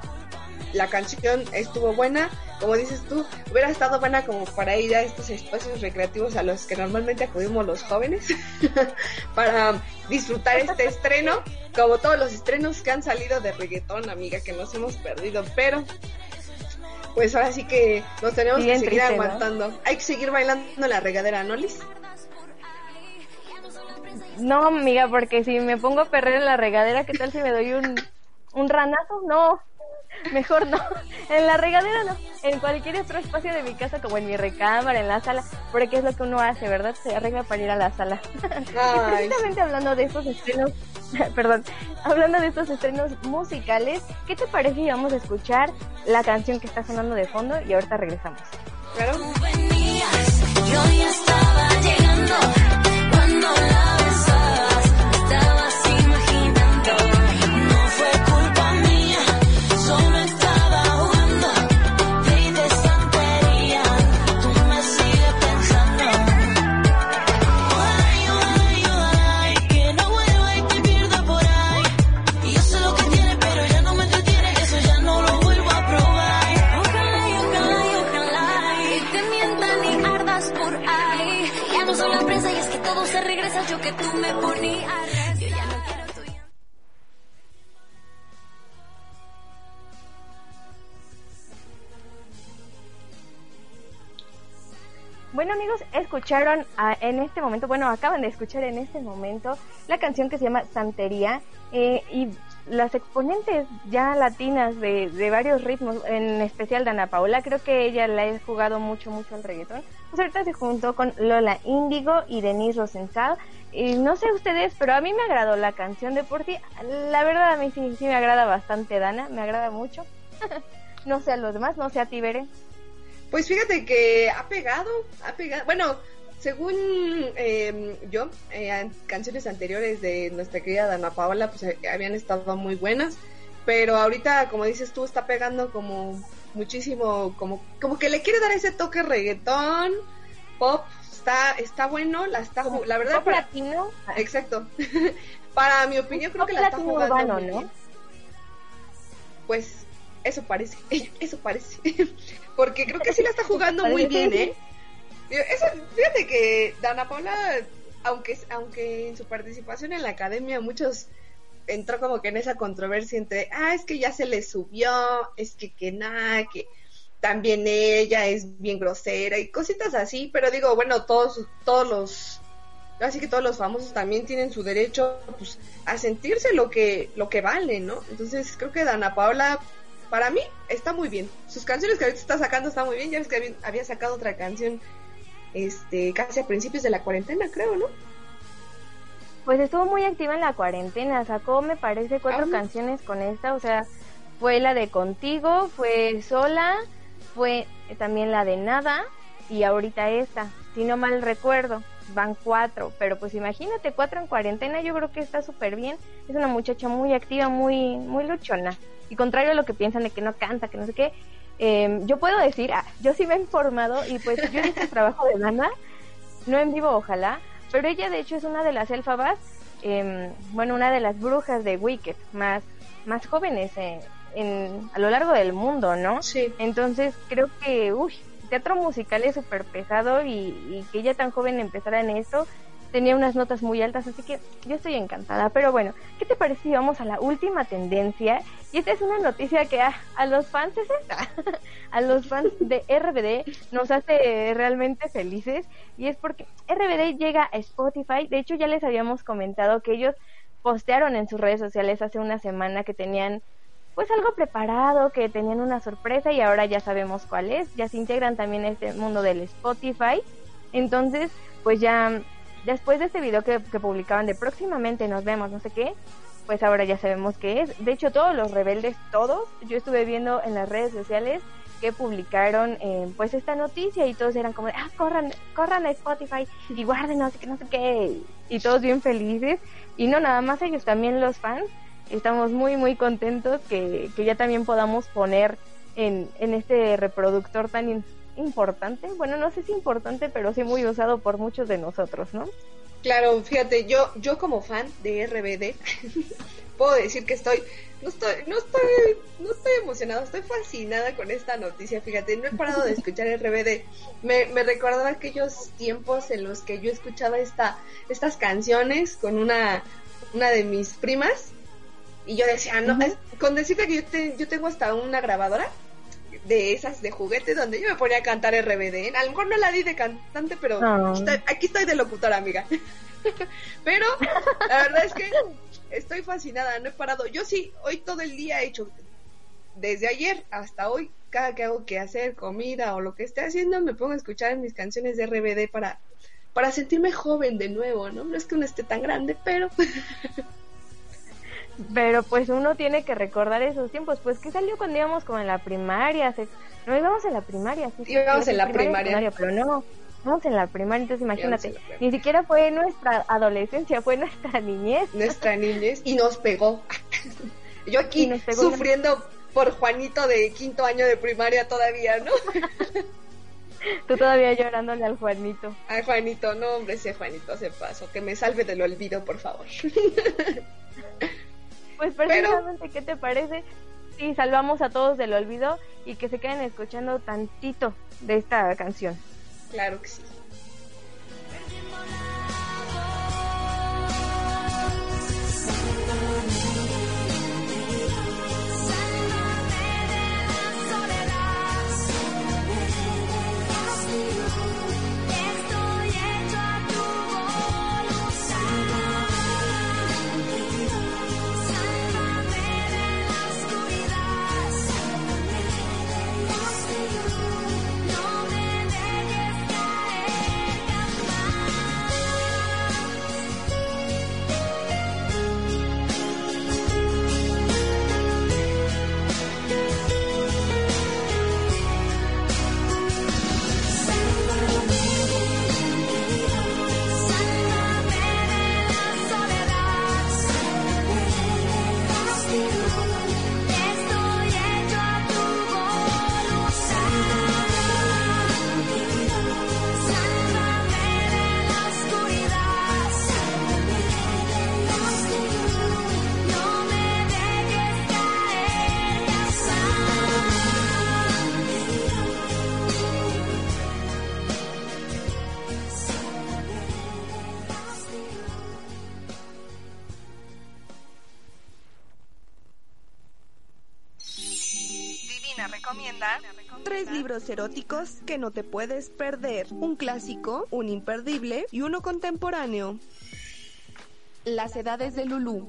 la canción estuvo buena, como dices tú, hubiera estado buena como para ir a estos espacios recreativos a los que normalmente acudimos los jóvenes, para disfrutar este estreno, como todos los estrenos que han salido de reggaetón, amiga, que nos hemos perdido, pero pues ahora sí que nos tenemos Bien que seguir triste, ¿no? aguantando. Hay que seguir bailando en la regadera, ¿no, Liz? No, amiga, porque si me pongo a perder en la regadera, ¿qué tal si me doy un, un ranazo? No, mejor no. En la regadera no. En cualquier otro espacio de mi casa, como en mi recámara, en la sala, porque es lo que uno hace, ¿verdad? Se arregla para ir a la sala. y Ay, precisamente hablando de estos estrenos, perdón, hablando de estos estrenos musicales, ¿qué te parece si vamos a escuchar la canción que está sonando de fondo y ahorita regresamos? Claro. Soy la presa y es que todo se regresa, yo que tú me ponías. Yo ya no quiero tu Bueno amigos, escucharon a- en este momento, bueno, acaban de escuchar en este momento la canción que se llama Santería eh, y las exponentes ya latinas de, de varios ritmos, en especial Dana Paula, creo que ella la ha jugado mucho, mucho al reggaetón. Pues ahorita se juntó con Lola Índigo y Denise Rosenthal. Y no sé ustedes, pero a mí me agradó la canción de por ti. La verdad a mí sí, sí me agrada bastante Dana, me agrada mucho. no sé a los demás, no sé a ti, Bere. Pues fíjate que ha pegado, ha pegado. Bueno, según eh, yo, eh, an- canciones anteriores de nuestra querida Dana Paola, pues eh, habían estado muy buenas, pero ahorita, como dices tú, está pegando como muchísimo, como, como que le quiere dar ese toque reggaetón, pop, está, está bueno, la está, la verdad, pop para- latino. exacto, para mi opinión creo que la está jugando urbano, muy ¿no? Pues eso parece, eso parece, porque creo que sí la está jugando muy bien, ¿eh? Eso- fíjate que Dana Paula, aunque, aunque en su participación en la academia muchos entró como que en esa controversia entre, ah, es que ya se le subió, es que que nada, que también ella es bien grosera y cositas así, pero digo, bueno, todos, todos los, así que todos los famosos también tienen su derecho pues, a sentirse lo que, lo que vale, ¿no? Entonces creo que Dana Paola, para mí, está muy bien. Sus canciones que ahorita está sacando está muy bien, ya ves que había sacado otra canción este casi a principios de la cuarentena, creo, ¿no? Pues estuvo muy activa en la cuarentena, sacó me parece cuatro Ah. canciones con esta, o sea, fue la de Contigo, fue Sola, fue también la de Nada y ahorita esta, si no mal recuerdo, van cuatro, pero pues imagínate, cuatro en cuarentena, yo creo que está súper bien, es una muchacha muy activa, muy, muy luchona, y contrario a lo que piensan de que no canta, que no sé qué, eh, yo puedo decir, ah, yo sí me he informado y pues yo he visto el trabajo de Dana, no en vivo ojalá, pero ella de hecho es una de las elfabas, eh, bueno, una de las brujas de Wicked, más, más jóvenes eh, en, a lo largo del mundo, ¿no? Sí. Entonces creo que, uy, teatro musical es súper pesado y, y que ella tan joven empezara en esto, tenía unas notas muy altas, así que yo estoy encantada. Pero bueno, ¿qué te parece si vamos a la última tendencia? Y esta es una noticia que a, los fans es esta, a los fans de RBD nos hace realmente felices y es porque RBD llega a Spotify. De hecho, ya les habíamos comentado que ellos postearon en sus redes sociales hace una semana que tenían pues algo preparado, que tenían una sorpresa y ahora ya sabemos cuál es. Ya se integran también a este mundo del Spotify. Entonces, pues ya después de este video que, que publicaban de próximamente nos vemos, no sé qué, pues ahora ya sabemos qué es. De hecho, todos los rebeldes, todos, yo estuve viendo en las redes sociales que publicaron eh, pues esta noticia y todos eran como, de, ah, corran, corran a Spotify y guarden no no sé qué, y todos bien felices. Y no nada más ellos, también los fans, estamos muy, muy contentos que, que ya también podamos poner en, en este reproductor tan importante, bueno, no sé si importante, pero sí muy usado por muchos de nosotros, ¿no? Claro, fíjate, yo, yo como fan de RBD, puedo decir que estoy, no estoy, no estoy, no estoy emocionada, estoy fascinada con esta noticia, fíjate, no he parado de escuchar RBD. Me, me recordaba aquellos tiempos en los que yo escuchaba esta, estas canciones con una, una de mis primas, y yo decía, no, es- con decirte que yo, te- yo tengo hasta una grabadora de esas de juguete donde yo me ponía a cantar RBD. A lo mejor no la di de cantante, pero aquí, estoy, aquí estoy de locutora, amiga. pero la verdad es que estoy fascinada, no he parado. Yo sí, hoy todo el día he hecho, desde ayer hasta hoy, cada que hago que hacer comida o lo que esté haciendo, me pongo a escuchar mis canciones de RBD para, para sentirme joven de nuevo, ¿no? No es que uno esté tan grande, pero Pero pues uno tiene que recordar esos tiempos, pues que salió cuando íbamos como en la primaria, se- no íbamos en la primaria, sí, Íbamos en la primaria, primaria. pero no, íbamos en la primaria, entonces imagínate, primaria. ni siquiera fue nuestra adolescencia, fue nuestra niñez. nuestra niñez y nos pegó. Yo aquí pegó sufriendo por Juanito de quinto año de primaria todavía, ¿no? Tú todavía llorándole al Juanito. Ay, Juanito, no, hombre, ese Juanito se pasó. Que me salve del olvido, por favor. Pues precisamente, ¿qué te parece? Si salvamos a todos del olvido y que se queden escuchando tantito de esta canción. Claro que sí. Libros eróticos que no te puedes perder. Un clásico, un imperdible y uno contemporáneo. Las edades de Lulú.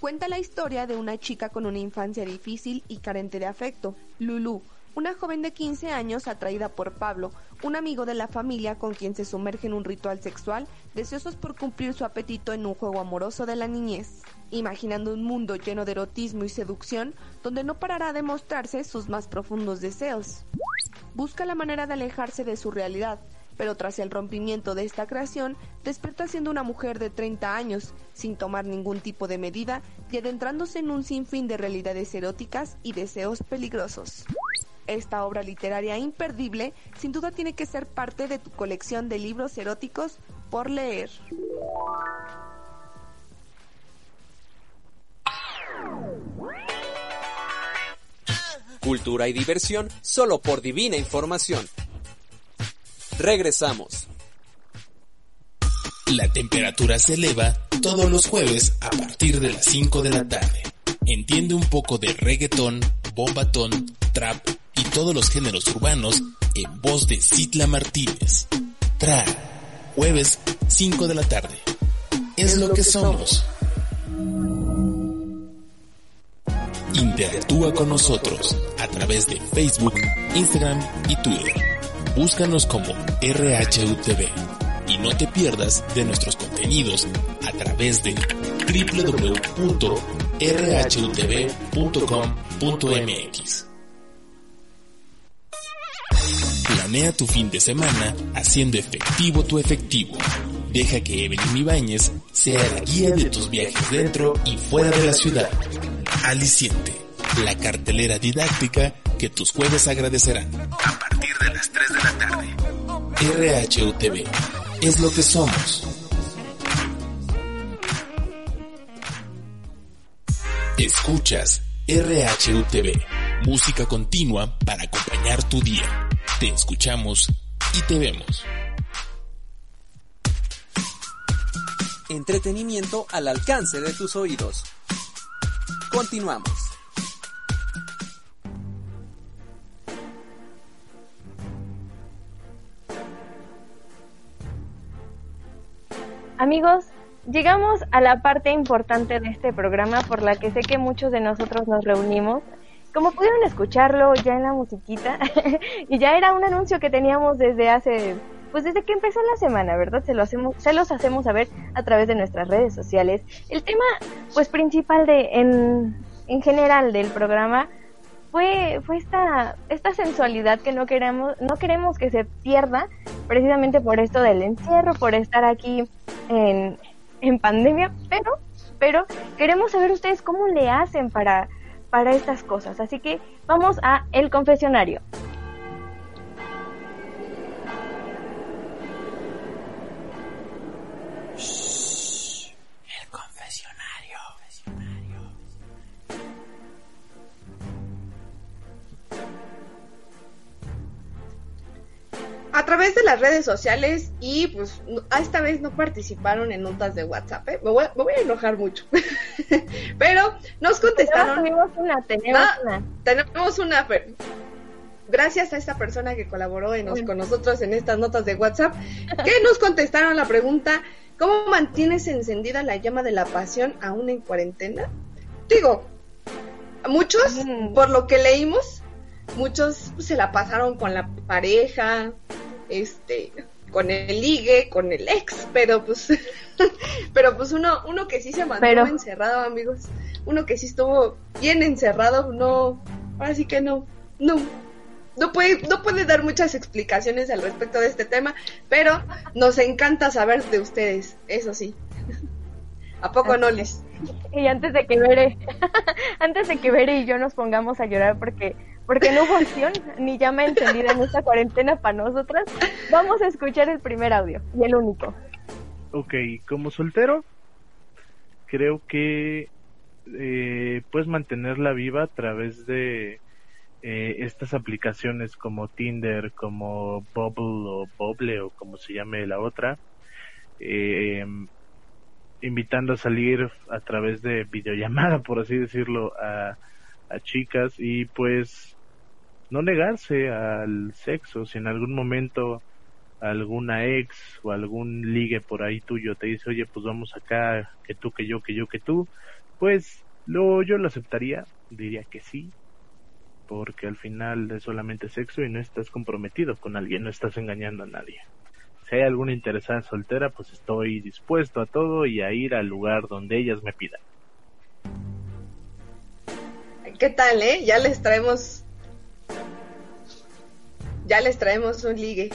Cuenta la historia de una chica con una infancia difícil y carente de afecto, Lulú, una joven de 15 años atraída por Pablo, un amigo de la familia con quien se sumerge en un ritual sexual, deseosos por cumplir su apetito en un juego amoroso de la niñez, imaginando un mundo lleno de erotismo y seducción donde no parará de mostrarse sus más profundos deseos. Busca la manera de alejarse de su realidad, pero tras el rompimiento de esta creación, despierta siendo una mujer de 30 años, sin tomar ningún tipo de medida y adentrándose en un sinfín de realidades eróticas y deseos peligrosos. Esta obra literaria imperdible sin duda tiene que ser parte de tu colección de libros eróticos por leer. Cultura y diversión solo por divina información. Regresamos. La temperatura se eleva todos los jueves a partir de las 5 de la tarde. Entiende un poco de reggaetón, bombatón, trap y todos los géneros urbanos en voz de Citla Martínez. Tra, jueves 5 de la tarde. Es lo que somos. Interactúa con nosotros a través de Facebook, Instagram y Twitter. Búscanos como RHUTV y no te pierdas de nuestros contenidos a través de www.rhutv.com.mx. Planea tu fin de semana haciendo efectivo tu efectivo. Deja que Evelyn Ibáñez sea la guía de tus viajes dentro y fuera de la ciudad. Aliciente, la cartelera didáctica que tus jueves agradecerán. A partir de las 3 de la tarde. RHUTV es lo que somos. Escuchas RHUTV, música continua para acompañar tu día. Te escuchamos y te vemos. Entretenimiento al alcance de tus oídos. Continuamos. Amigos, llegamos a la parte importante de este programa por la que sé que muchos de nosotros nos reunimos. Como pudieron escucharlo ya en la musiquita, y ya era un anuncio que teníamos desde hace, pues desde que empezó la semana, ¿verdad? Se, lo hacemos, se los hacemos saber a través de nuestras redes sociales. El tema, pues principal de, en, en general del programa fue, fue esta, esta sensualidad que no queremos, no queremos que se pierda, precisamente por esto del encierro, por estar aquí en, en pandemia, pero, pero queremos saber ustedes cómo le hacen para, para estas cosas. Así que vamos a el confesionario. El confesionario. a través de las redes sociales y pues a esta vez no participaron en notas de WhatsApp. ¿eh? Me, voy, a- me voy a enojar mucho. Pero nos contestaron. Tenemos una, tenemos Ah, una. Tenemos una. Gracias a esta persona que colaboró en con nosotros en estas notas de WhatsApp, que nos contestaron la pregunta: ¿Cómo mantienes encendida la llama de la pasión aún en cuarentena? Digo, muchos, por lo que leímos, muchos se la pasaron con la pareja, este, con el ligue, con el ex, pero pues, pero pues uno, uno que sí se mantuvo Pero- encerrado, amigos, uno que sí estuvo bien encerrado, no, ahora sí que no, no, no puede, no puede dar muchas explicaciones al respecto de este tema, pero nos encanta saber de ustedes, eso sí. ¿A poco no, Liz? Y antes de que Bere, antes de que Bere y yo nos pongamos a llorar porque porque no acción ni llama encendida en esta cuarentena para nosotras, vamos a escuchar el primer audio y el único. Ok, como soltero, creo que eh, puedes mantenerla viva a través de eh, estas aplicaciones como Tinder, como Bubble o Bubble o como se llame la otra, eh, invitando a salir a través de videollamada, por así decirlo, a, a chicas y pues no negarse al sexo. Si en algún momento alguna ex o algún ligue por ahí tuyo te dice, oye, pues vamos acá, que tú, que yo, que yo, que tú, pues lo, yo lo aceptaría, diría que sí, porque al final es solamente sexo y no estás comprometido con alguien, no estás engañando a nadie. Si hay alguna interesada soltera, pues estoy dispuesto a todo y a ir al lugar donde ellas me pidan. ¿Qué tal, eh? Ya les traemos. Ya les traemos un ligue.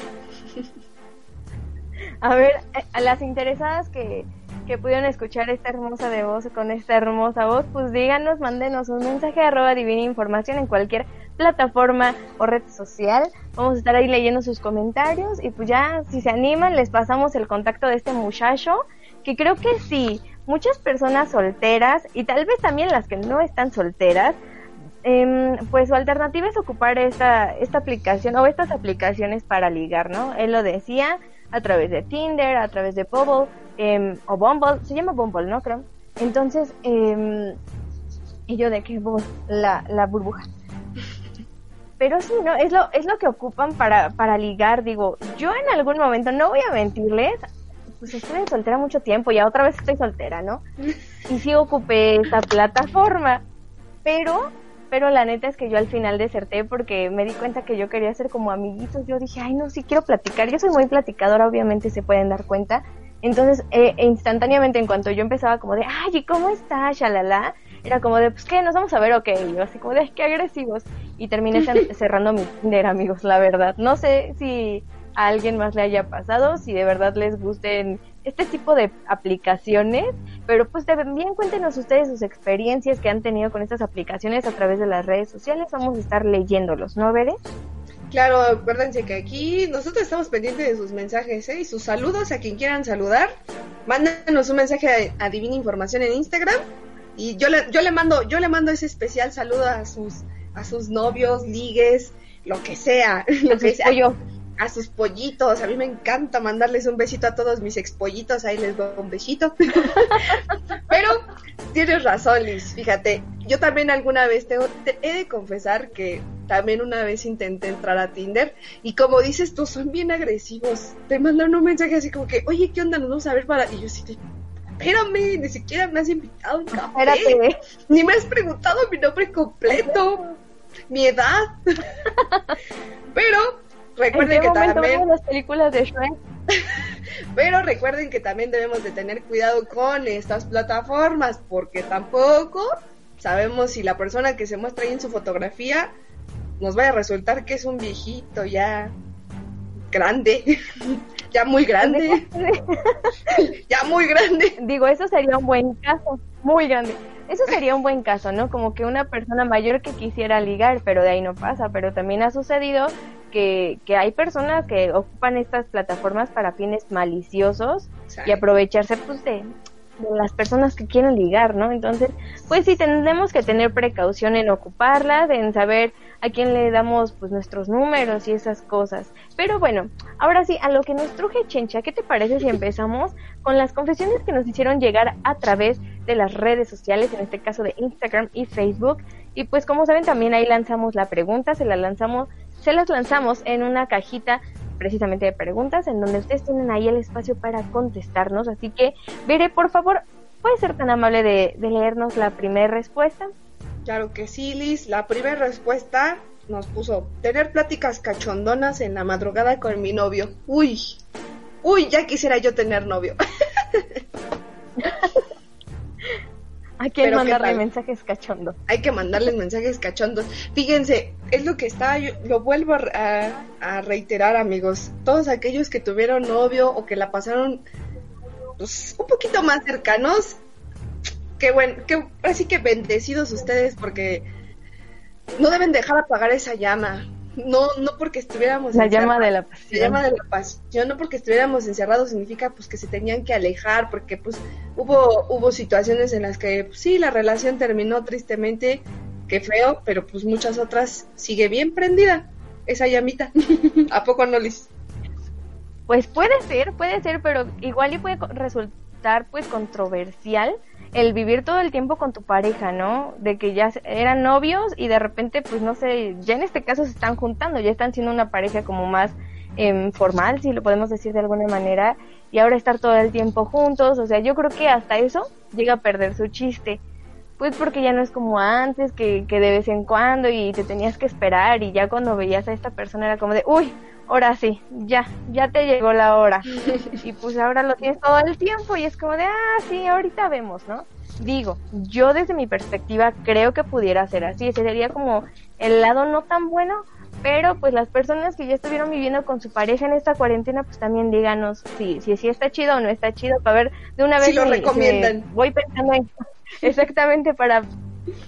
A ver, eh, a las interesadas que, que pudieron escuchar esta hermosa de voz con esta hermosa voz, pues díganos, mándenos un mensaje arroba divina información en cualquier plataforma o red social. Vamos a estar ahí leyendo sus comentarios y pues ya si se animan les pasamos el contacto de este muchacho, que creo que sí, muchas personas solteras y tal vez también las que no están solteras, em, pues su alternativa es ocupar esta, esta aplicación o estas aplicaciones para ligar, ¿no? Él lo decía a través de Tinder, a través de Bubble em, o Bumble, se llama Bumble, ¿no? Creo. Entonces, em, y yo de que la, la burbuja. Pero sí, ¿no? Es lo, es lo que ocupan para, para ligar. Digo, yo en algún momento, no voy a mentirles, pues estuve soltera mucho tiempo, y otra vez estoy soltera, ¿no? Y sí ocupé esta plataforma. Pero, pero la neta es que yo al final deserté porque me di cuenta que yo quería ser como amiguitos. Yo dije, ay, no, sí quiero platicar. Yo soy muy platicadora, obviamente se pueden dar cuenta. Entonces, eh, instantáneamente, en cuanto yo empezaba como de, ay, ¿y cómo estás? Shalala, era como de, pues, ¿qué? ¿Nos vamos a ver o qué? Y yo así como de, "Ay, qué agresivos. Y terminé cer- cerrando mi Tinder, amigos, la verdad. No sé si a alguien más le haya pasado, si de verdad les gusten este tipo de aplicaciones, pero pues también cuéntenos ustedes sus experiencias que han tenido con estas aplicaciones a través de las redes sociales. Vamos a estar leyéndolos, ¿no, Bere? Claro, acuérdense que aquí nosotros estamos pendientes de sus mensajes ¿eh? y sus saludos a quien quieran saludar. Mándenos un mensaje a, a Divina Información en Instagram y yo le, yo le mando yo le mando ese especial saludo a sus a sus novios, ligues, lo que sea, lo que sea. A sus pollitos, a mí me encanta mandarles un besito a todos mis expollitos, ahí les doy un besito. Pero tienes razón, Liz, fíjate, yo también alguna vez tengo, te he de confesar que también una vez intenté entrar a Tinder y como dices tú, son bien agresivos. Te mandan un mensaje así como que, oye, ¿qué onda? Nos vamos a ver para... Y yo sí, de, espérame, ni siquiera me has invitado a un café. Espérate. Ni me has preguntado mi nombre completo, mi edad. Pero recuerden ¿En qué que también... las películas de Shrek? Pero recuerden que también debemos de tener cuidado con estas plataformas porque tampoco sabemos si la persona que se muestra ahí en su fotografía nos vaya a resultar que es un viejito ya grande, ya muy grande, ya muy grande. Digo, eso sería un buen caso, muy grande. Eso sería un buen caso, ¿no? Como que una persona mayor que quisiera ligar, pero de ahí no pasa. Pero también ha sucedido que, que hay personas que ocupan estas plataformas para fines maliciosos y aprovecharse pues de, de las personas que quieren ligar, ¿no? Entonces, pues sí, tenemos que tener precaución en ocuparlas, en saber a quién le damos pues nuestros números y esas cosas. Pero bueno, ahora sí, a lo que nos truje Chencha, ¿qué te parece si empezamos con las confesiones que nos hicieron llegar a través de las redes sociales, en este caso de Instagram y Facebook? Y pues como saben, también ahí lanzamos la pregunta, se la lanzamos, se las lanzamos en una cajita precisamente de preguntas en donde ustedes tienen ahí el espacio para contestarnos. Así que, Veré, por favor, ¿puedes ser tan amable de, de leernos la primera respuesta? Claro que sí, Liz. La primera respuesta nos puso tener pláticas cachondonas en la madrugada con mi novio. Uy, uy, ya quisiera yo tener novio. Hay que Pero, ¿qué mandarle mensajes cachondo. Hay que mandarles mensajes cachondos. Fíjense, es lo que está, yo lo vuelvo a, reiterar, amigos. Todos aquellos que tuvieron novio o que la pasaron pues, un poquito más cercanos, qué bueno, que así que bendecidos ustedes porque no deben dejar apagar esa llama. No, no porque estuviéramos La llama encerrados. de la pasión. La llama de la pasión, no porque estuviéramos encerrados significa pues que se tenían que alejar, porque pues hubo, hubo situaciones en las que pues, sí, la relación terminó tristemente, qué feo, pero pues muchas otras sigue bien prendida esa llamita. ¿A poco no, Liz? Pues puede ser, puede ser, pero igual y puede resultar pues controversial el vivir todo el tiempo con tu pareja, ¿no? De que ya eran novios y de repente, pues no sé, ya en este caso se están juntando, ya están siendo una pareja como más em, formal, si lo podemos decir de alguna manera, y ahora estar todo el tiempo juntos, o sea, yo creo que hasta eso llega a perder su chiste. Pues porque ya no es como antes, que, que de vez en cuando y te tenías que esperar y ya cuando veías a esta persona era como de, uy, ahora sí, ya, ya te llegó la hora. y pues ahora lo tienes todo el tiempo y es como de, ah, sí, ahorita vemos, ¿no? Digo, yo desde mi perspectiva creo que pudiera ser así, ese sería como el lado no tan bueno, pero pues las personas que ya estuvieron viviendo con su pareja en esta cuarentena, pues también díganos si, si, si está chido o no está chido, para ver de una vez si lo recomiendan. voy pensando en exactamente para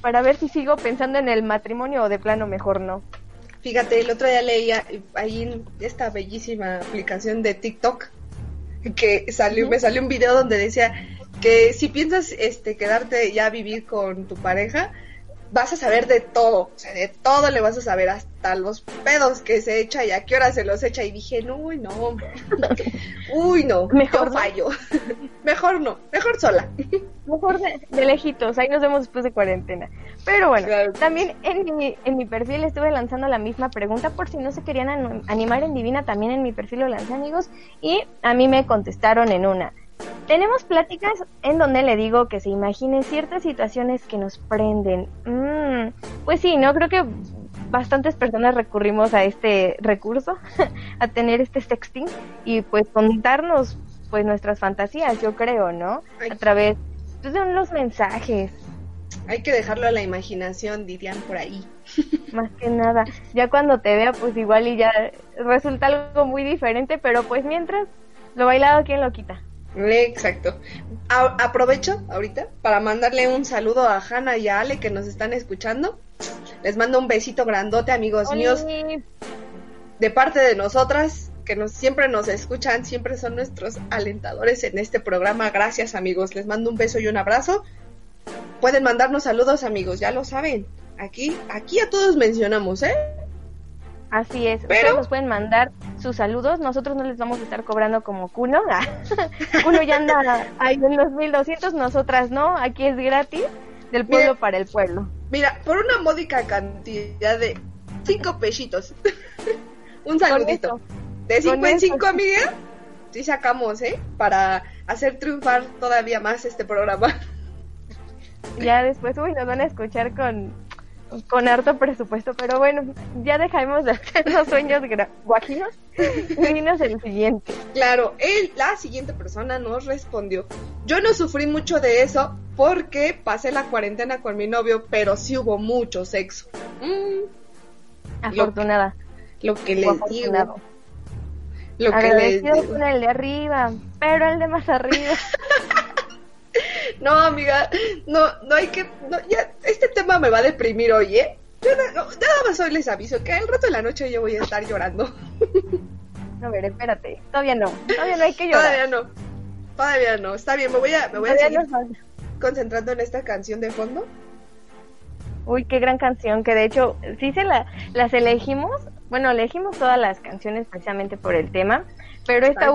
para ver si sigo pensando en el matrimonio o de plano mejor no. Fíjate, el otro día leía ahí en esta bellísima aplicación de TikTok que salió, me salió un video donde decía que si piensas este quedarte ya a vivir con tu pareja, vas a saber de todo, o sea, de todo le vas a saber, hasta los pedos que se echa y a qué hora se los echa. Y dije, uy, no, uy, no, mejor fallo. mejor no, mejor sola. mejor de, lejitos, ahí nos vemos después de cuarentena. Pero bueno, también en mi, en mi perfil estuve lanzando la misma pregunta por si no se querían animar en Divina, también en mi perfil lo lancé amigos y a mí me contestaron en una. Tenemos pláticas en donde le digo que se imagine ciertas situaciones que nos prenden. Mm, pues sí, ¿no? Creo que bastantes personas recurrimos a este recurso, a tener este sexting y pues contarnos pues nuestras fantasías, yo creo, ¿no? A través pues, de los mensajes. Hay que dejarlo a la imaginación, dirían por ahí. Más que nada, ya cuando te vea pues igual y ya resulta algo muy diferente, pero pues mientras lo bailado, ¿quién lo quita? Exacto. aprovecho ahorita para mandarle un saludo a Hanna y a Ale que nos están escuchando. Les mando un besito grandote, amigos míos. De parte de nosotras, que nos, siempre nos escuchan, siempre son nuestros alentadores en este programa. Gracias, amigos. Les mando un beso y un abrazo. Pueden mandarnos saludos, amigos, ya lo saben. Aquí, aquí a todos mencionamos, ¿eh? Así es, Pero... nos pueden mandar sus saludos, nosotros no les vamos a estar cobrando como Cuno, Cuno ya anda ahí en los 1200, nosotras no, aquí es gratis, del pueblo para el pueblo. Mira, por una módica cantidad de cinco pesitos, un saludito. De cinco en cinco, amiga, sí sacamos, ¿eh? Para hacer triunfar todavía más este programa. Ya después, uy, nos van a escuchar con con harto presupuesto, pero bueno, ya dejamos de hacer los sueños guajinos y dinos el siguiente. Claro, él, la siguiente persona nos respondió. Yo no sufrí mucho de eso porque pasé la cuarentena con mi novio, pero sí hubo mucho sexo. Mm. Afortunada. Lo que, les digo. Lo que les digo. con el de arriba, pero el de más arriba. No, amiga, no, no hay que, no, ya, este tema me va a deprimir hoy, ¿eh? nada más hoy les aviso que el rato de la noche yo voy a estar llorando. A ver, espérate, todavía no, todavía no hay que llorar. Todavía no, todavía no, está bien, me voy a, me voy a seguir concentrando en esta canción de fondo. Uy, qué gran canción, que de hecho, sí se la, las elegimos, bueno, elegimos todas las canciones precisamente por el tema, pero esta,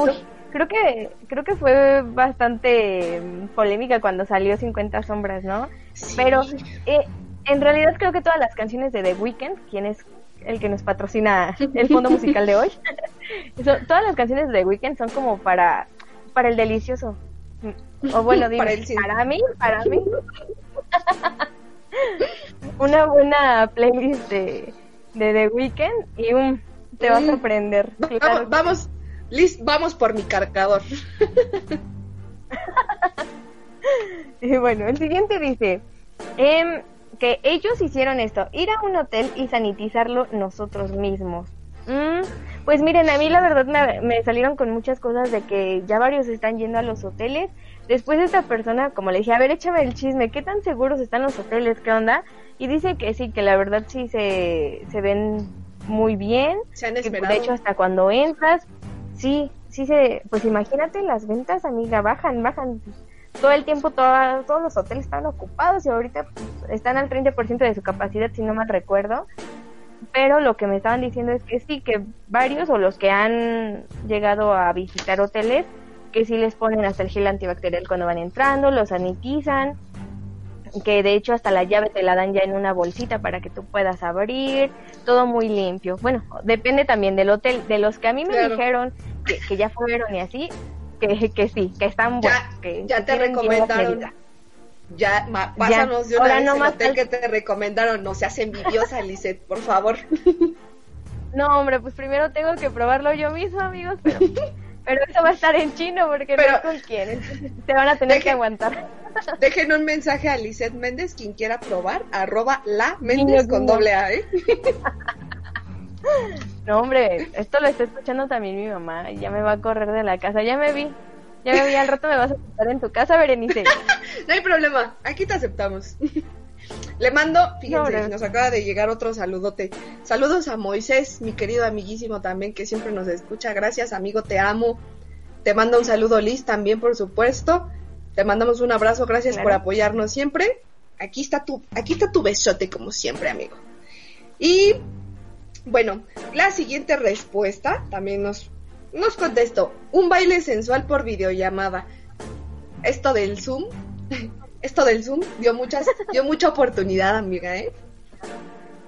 creo que creo que fue bastante mm, polémica cuando salió 50 sombras, ¿no? Pero eh, en realidad creo que todas las canciones de The Weeknd, quien es el que nos patrocina el fondo musical de hoy, todas las canciones de The Weeknd son como para para el delicioso. O bueno, dime, para, mí, para mí. Una buena playlist de, de The Weeknd y un te va a mm. sorprender. vamos Liz, vamos por mi cargador. y bueno, el siguiente dice em, que ellos hicieron esto, ir a un hotel y sanitizarlo nosotros mismos. Mm, pues miren, a mí la verdad me, me, salieron con muchas cosas de que ya varios están yendo a los hoteles. Después esta persona, como le dije, a ver, échame el chisme, ¿qué tan seguros están los hoteles? ¿Qué onda? Y dice que sí, que la verdad sí se, se ven muy bien. Se han esperado. de hecho, hasta cuando entras, Sí, sí se, pues imagínate las ventas, amiga, bajan, bajan. Todo el tiempo todos los hoteles están ocupados y ahorita pues, están al 30% de su capacidad, si no mal recuerdo. Pero lo que me estaban diciendo es que sí, que varios o los que han llegado a visitar hoteles que sí les ponen hasta el gel antibacterial cuando van entrando, los sanitizan, que de hecho hasta la llave te la dan ya en una bolsita para que tú puedas abrir, todo muy limpio. Bueno, depende también del hotel, de los que a mí me Claro. dijeron que, que ya fueron y así, que, que sí, que están buenos. que Ya te recomendaron. Ya, ma- pásanos de una Ahora vez no el más hotel que te recomendaron. No seas envidiosa, Lisette, por favor. No, hombre, pues primero tengo que probarlo yo mismo, amigos, pero, pero eso va a estar en chino porque no sé con quién, se van a tener Deje- que aguantar. Dejen un mensaje a Lisette Méndez, quien quiera probar, arroba la Méndez con doble A, ¿eh? No, hombre, esto lo está escuchando también mi mamá ya me va a correr de la casa. Ya me vi, ya me vi, al rato me vas a estar en tu casa, Berenice. No hay problema, aquí te aceptamos. Le mando, fíjense, No, no. nos acaba de llegar otro saludote. Saludos a Moisés, mi querido amiguísimo también, que siempre nos escucha. Gracias, amigo, te amo. Te mando un saludo, Liz, también, por supuesto. Te mandamos un abrazo, gracias Claro. por apoyarnos siempre. Aquí está tu, aquí está tu besote, como siempre, amigo. Y bueno, la siguiente respuesta también nos, nos contestó. Un baile sensual por videollamada. Esto del Zoom, esto del Zoom dio muchas, dio mucha oportunidad, amiga, ¿eh?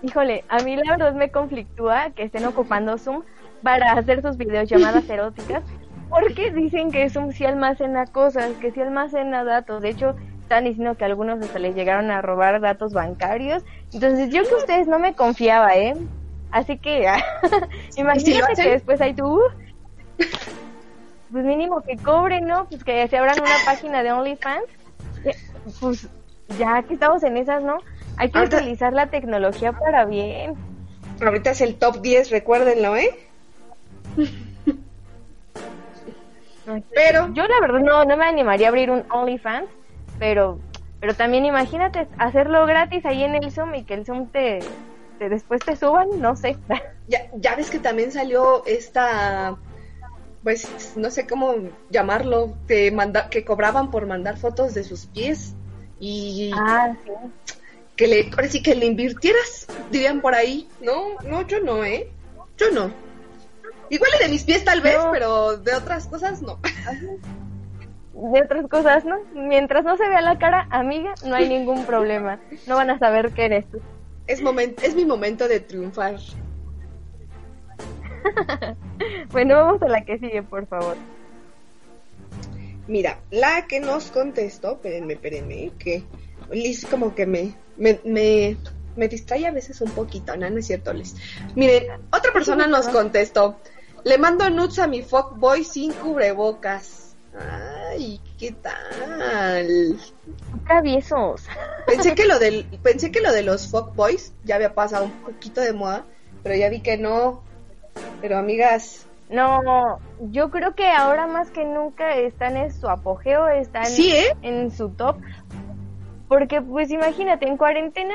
Híjole, a mí la verdad me conflictúa que estén ocupando Zoom para hacer sus videollamadas eróticas, porque dicen que Zoom sí almacena cosas, que sí almacena datos. De hecho, están diciendo que algunos hasta les llegaron a robar datos bancarios. Entonces, yo que ustedes no me confiaba, ¿eh? Así que, imagínate que después ahí tú, pues mínimo que cobren, ¿no? Pues que se abran una página de OnlyFans. Pues ya que estamos en esas, ¿no? Hay que Ahorita- utilizar la tecnología para bien. Ahorita es el top 10, recuérdenlo, ¿eh? Pero yo la verdad no, no me animaría a abrir un OnlyFans, pero pero también imagínate hacerlo gratis ahí en el Zoom y que el Zoom te, te después te suban, no sé. Ya, ya ves que también salió esta, pues no sé cómo llamarlo, que, manda, que cobraban por mandar fotos de sus pies y Ah, sí. que le, ahora sí que le invirtieras, dirían por ahí. No, no, yo no, ¿eh? Yo no. Igual de mis pies tal vez, pero de otras cosas no. De otras cosas, ¿no? Mientras no se vea la cara, amiga, no hay ningún problema. No van a saber qué eres tú. Es, momen- es mi momento de triunfar. Bueno, vamos a la que sigue, por favor. Mira, la que nos contestó, espérenme, espérenme, que Liz como que me, me, me, me distrae a veces un poquito, ¿no? No es cierto, Liz. Miren, otra persona nos contestó, le mando nudes a mi fuckboy sin cubrebocas. Ay, ¿qué tal? Traviesos. Pensé que lo del, pensé que lo de los fuckboys ya había pasado un poquito de moda, pero ya vi que no. Pero amigas, No, yo creo que ahora más que nunca están en su apogeo, están Sí, ¿eh? en su top. Porque pues imagínate, en cuarentena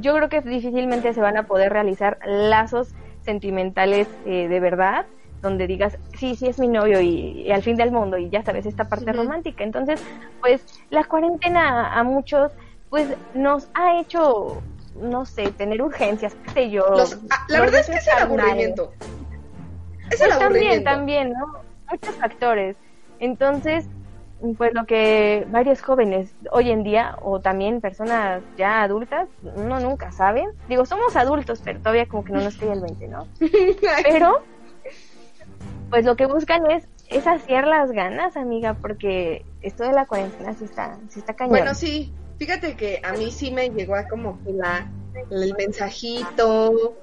yo creo que difícilmente se van a poder realizar lazos sentimentales eh, de verdad, donde digas, sí, sí es mi novio y, y al fin del mundo y ya sabes, esta parte romántica. Entonces, pues la cuarentena a muchos pues nos ha hecho, no sé, tener urgencias, qué sé yo. los- ah, la verdad es que es el aburrimiento. Es Pues el también, aburrimiento. también, ¿no? Muchos factores. Entonces, pues lo que varios jóvenes hoy en día, o también personas ya adultas, uno nunca sabe. Digo, somos adultos, pero todavía como que no nos cae el 20, ¿no? Pero, pues lo que buscan es, es saciar las ganas, amiga, porque esto de la cuarentena sí está, sí está cañón. Bueno, sí, fíjate que a mí sí me llegó a como que la, el mensajito,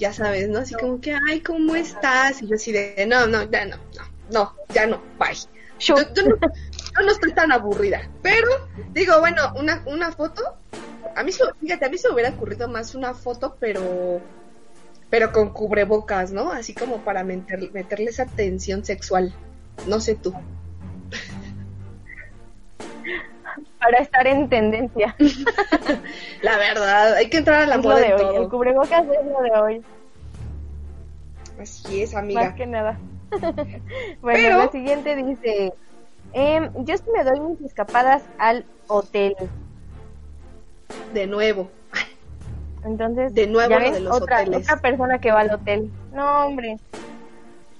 ya sabes, ¿no? Así como que, ay, ¿cómo estás? Y yo así de, no, no, ya no, no, no, ya no, bye. Yo, yo no, yo no estoy tan aburrida, pero digo, bueno, una, una foto, a mí, fíjate, a mí se hubiera ocurrido más una foto, pero pero con cubrebocas, ¿no? Así como para meter, meterle esa tensión sexual. No sé tú. Para estar en tendencia. La verdad, hay que entrar a la Es lo moda de en hoy, todo. el cubrebocas es lo de hoy. Así es, amiga. Más que nada. bueno, Pero- la siguiente dice, em, yo sí me doy mis escapadas al hotel. De nuevo. Entonces, De nuevo ya lo ves, de los otra, hoteles. otra persona que va al hotel. No, hombre.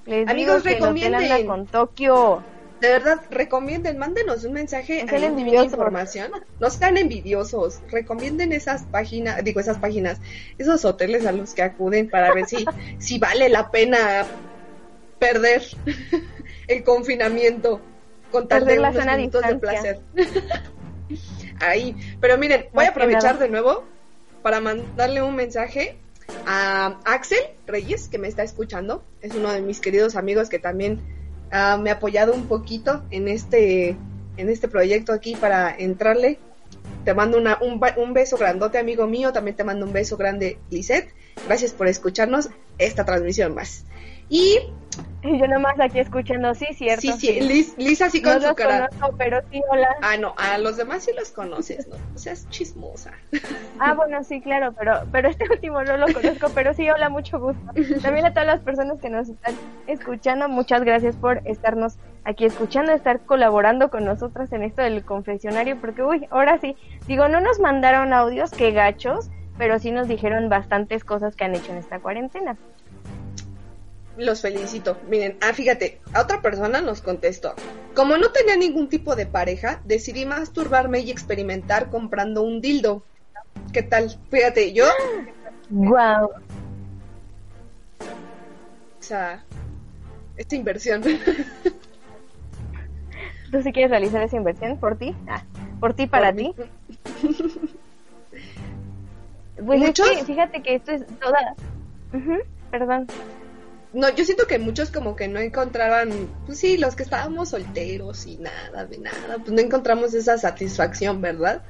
Les Amigos, digo que el hotel anda recomienden. con Tokio. De verdad, recomienden, mándenos un mensaje sean a envidiosos. información. No sean envidiosos, recomienden esas páginas, digo esas páginas, esos hoteles a los que acuden para ver si, si vale la pena perder el confinamiento con tal de unos minutos de placer. Ahí, pero miren, voy a aprovechar de nuevo para mandarle un mensaje a Axel Reyes, que me está escuchando. Es uno de mis queridos amigos que también ah, me ha apoyado un poquito en este, en este proyecto aquí para entrarle. Te mando una, un, un beso grandote, amigo mío. También te mando un beso grande, Lisette. Gracias por escucharnos esta transmisión más. Y Yo nomás aquí escuchando, sí, cierto. Sí, sí, Liz, Liz así con no su los cara. conozco, pero sí, hola. Ah, no, a los demás sí los conoces, ¿no? O sea, es chismosa. Ah, bueno, sí, claro, pero, pero este último no lo conozco, pero sí, hola, mucho gusto. También a todas las personas que nos están escuchando, muchas gracias por estarnos aquí escuchando, estar colaborando con nosotras en esto del confesionario, porque, uy, ahora sí, digo, no nos mandaron audios, que gachos, pero sí nos dijeron bastantes cosas que han hecho en esta cuarentena. Los felicito. Miren, ah, fíjate, a otra persona nos contestó. Como no tenía ningún tipo de pareja, decidí masturbarme y experimentar comprando un dildo. ¿Qué tal? Fíjate, yo, Wow. o sea, esta inversión. ¿Tú sí quieres realizar esa inversión por ti? Ah, por ti, para ti. Pues es ¿Muchos? que fíjate que esto es toda... Perdón. No, yo siento que muchos como que no encontraban, pues sí, los que estábamos solteros y nada, de nada, pues no encontramos esa satisfacción, ¿verdad?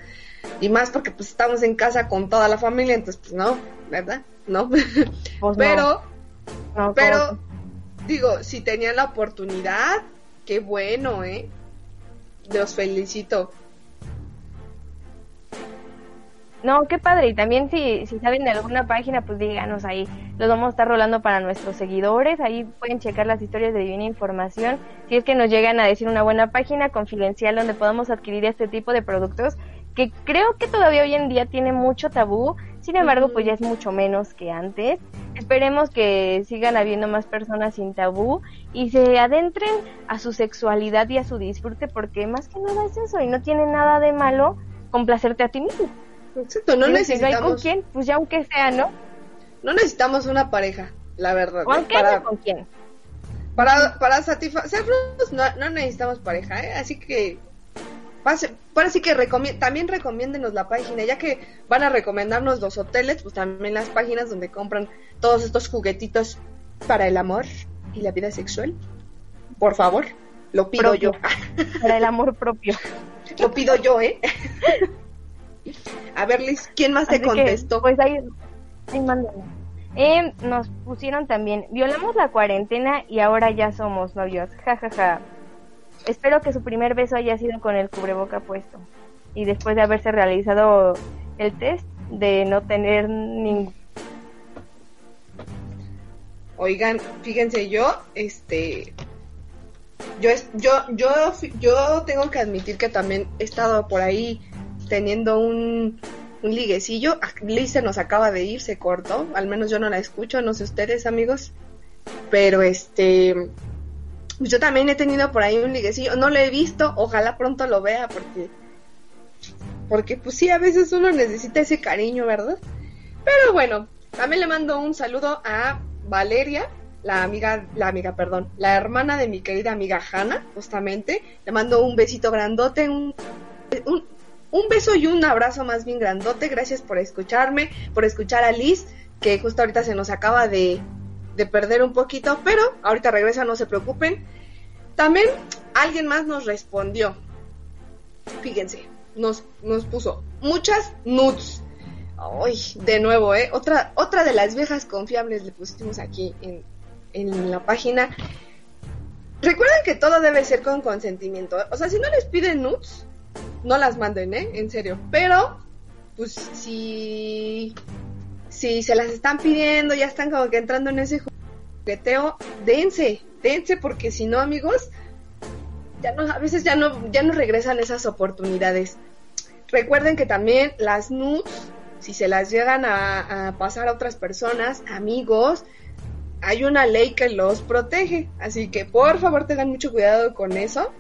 Y más porque pues estamos en casa con toda la familia, entonces pues no, ¿verdad? No. Pues pero, no. No, pero, digo, si tenían la oportunidad, qué bueno, ¿eh? Los felicito. No, qué padre. Y también si, si saben de alguna página, pues díganos ahí. Los vamos a estar rolando para nuestros seguidores. Ahí pueden checar las historias de Divina Información. Si es que nos llegan a decir una buena página confidencial donde podamos adquirir este tipo de productos que creo que todavía hoy en día tiene mucho tabú. Sin embargo, pues ya es mucho menos que antes. Esperemos que sigan habiendo más personas sin tabú y se adentren a su sexualidad y a su disfrute porque más que nada es eso y no tiene nada de malo complacerte a ti mismo. Exacto, no si hay con necesitamos, quién, pues ya aunque sea, ¿no? no necesitamos una pareja, la verdad. ¿Con ¿eh? quién Para- con quién? Para, para satisfacernos no, no necesitamos pareja, ¿eh? Así que pase, ahora sí que también recomiéndenos la página, ya que van a recomendarnos los hoteles, pues también las páginas donde compran todos estos juguetitos para el amor y la vida sexual. Por favor, lo pido Propio. yo. Para el amor propio. lo pido yo, ¿eh? A ver, Liz, ¿quién más te que, contestó? pues ahí, ahí. Eh, nos pusieron también, violamos la cuarentena y ahora ya somos novios. Ja, ja, ja. Espero que su primer beso haya sido con el cubreboca puesto. Y después de haberse realizado el test de no tener ningún... Oigan, fíjense, yo, este, yo, es- yo, yo, yo tengo que admitir que también he estado por ahí teniendo un, liguecillo. Ah, Liz nos acaba de ir, se cortó, al menos yo no la escucho, no sé ustedes, amigos, pero este, yo también he tenido por ahí un liguecillo, no lo he visto, ojalá pronto lo vea porque, porque pues sí, a veces uno necesita ese cariño, ¿verdad? Pero bueno, también le mando un saludo a Valeria, la amiga, la amiga, perdón, la hermana de mi querida amiga Hanna, justamente. Le mando un besito grandote, un, un beso y un abrazo más bien grandote. Gracias por escucharme, por escuchar a Liz, que justo ahorita se nos acaba de, de perder un poquito, pero ahorita regresa, no se preocupen. También alguien más nos respondió. Fíjense, nos, nos puso muchas nudes. Ay, de nuevo, ¿eh? Otra, otra de las viejas confiables le pusimos aquí en, en la página. Recuerden que todo debe ser con consentimiento. O sea, si no les piden nudes, no las manden, ¿eh? En serio. Pero, pues, si, si se las están pidiendo, ya están como que entrando en ese jugueteo, dense, dense, porque si no, amigos, ya no, a veces ya no, ya no regresan esas oportunidades. Recuerden que también las nudes, si se las llegan a, a pasar a otras personas, amigos, hay una ley que los protege. Así que por favor tengan mucho cuidado con eso.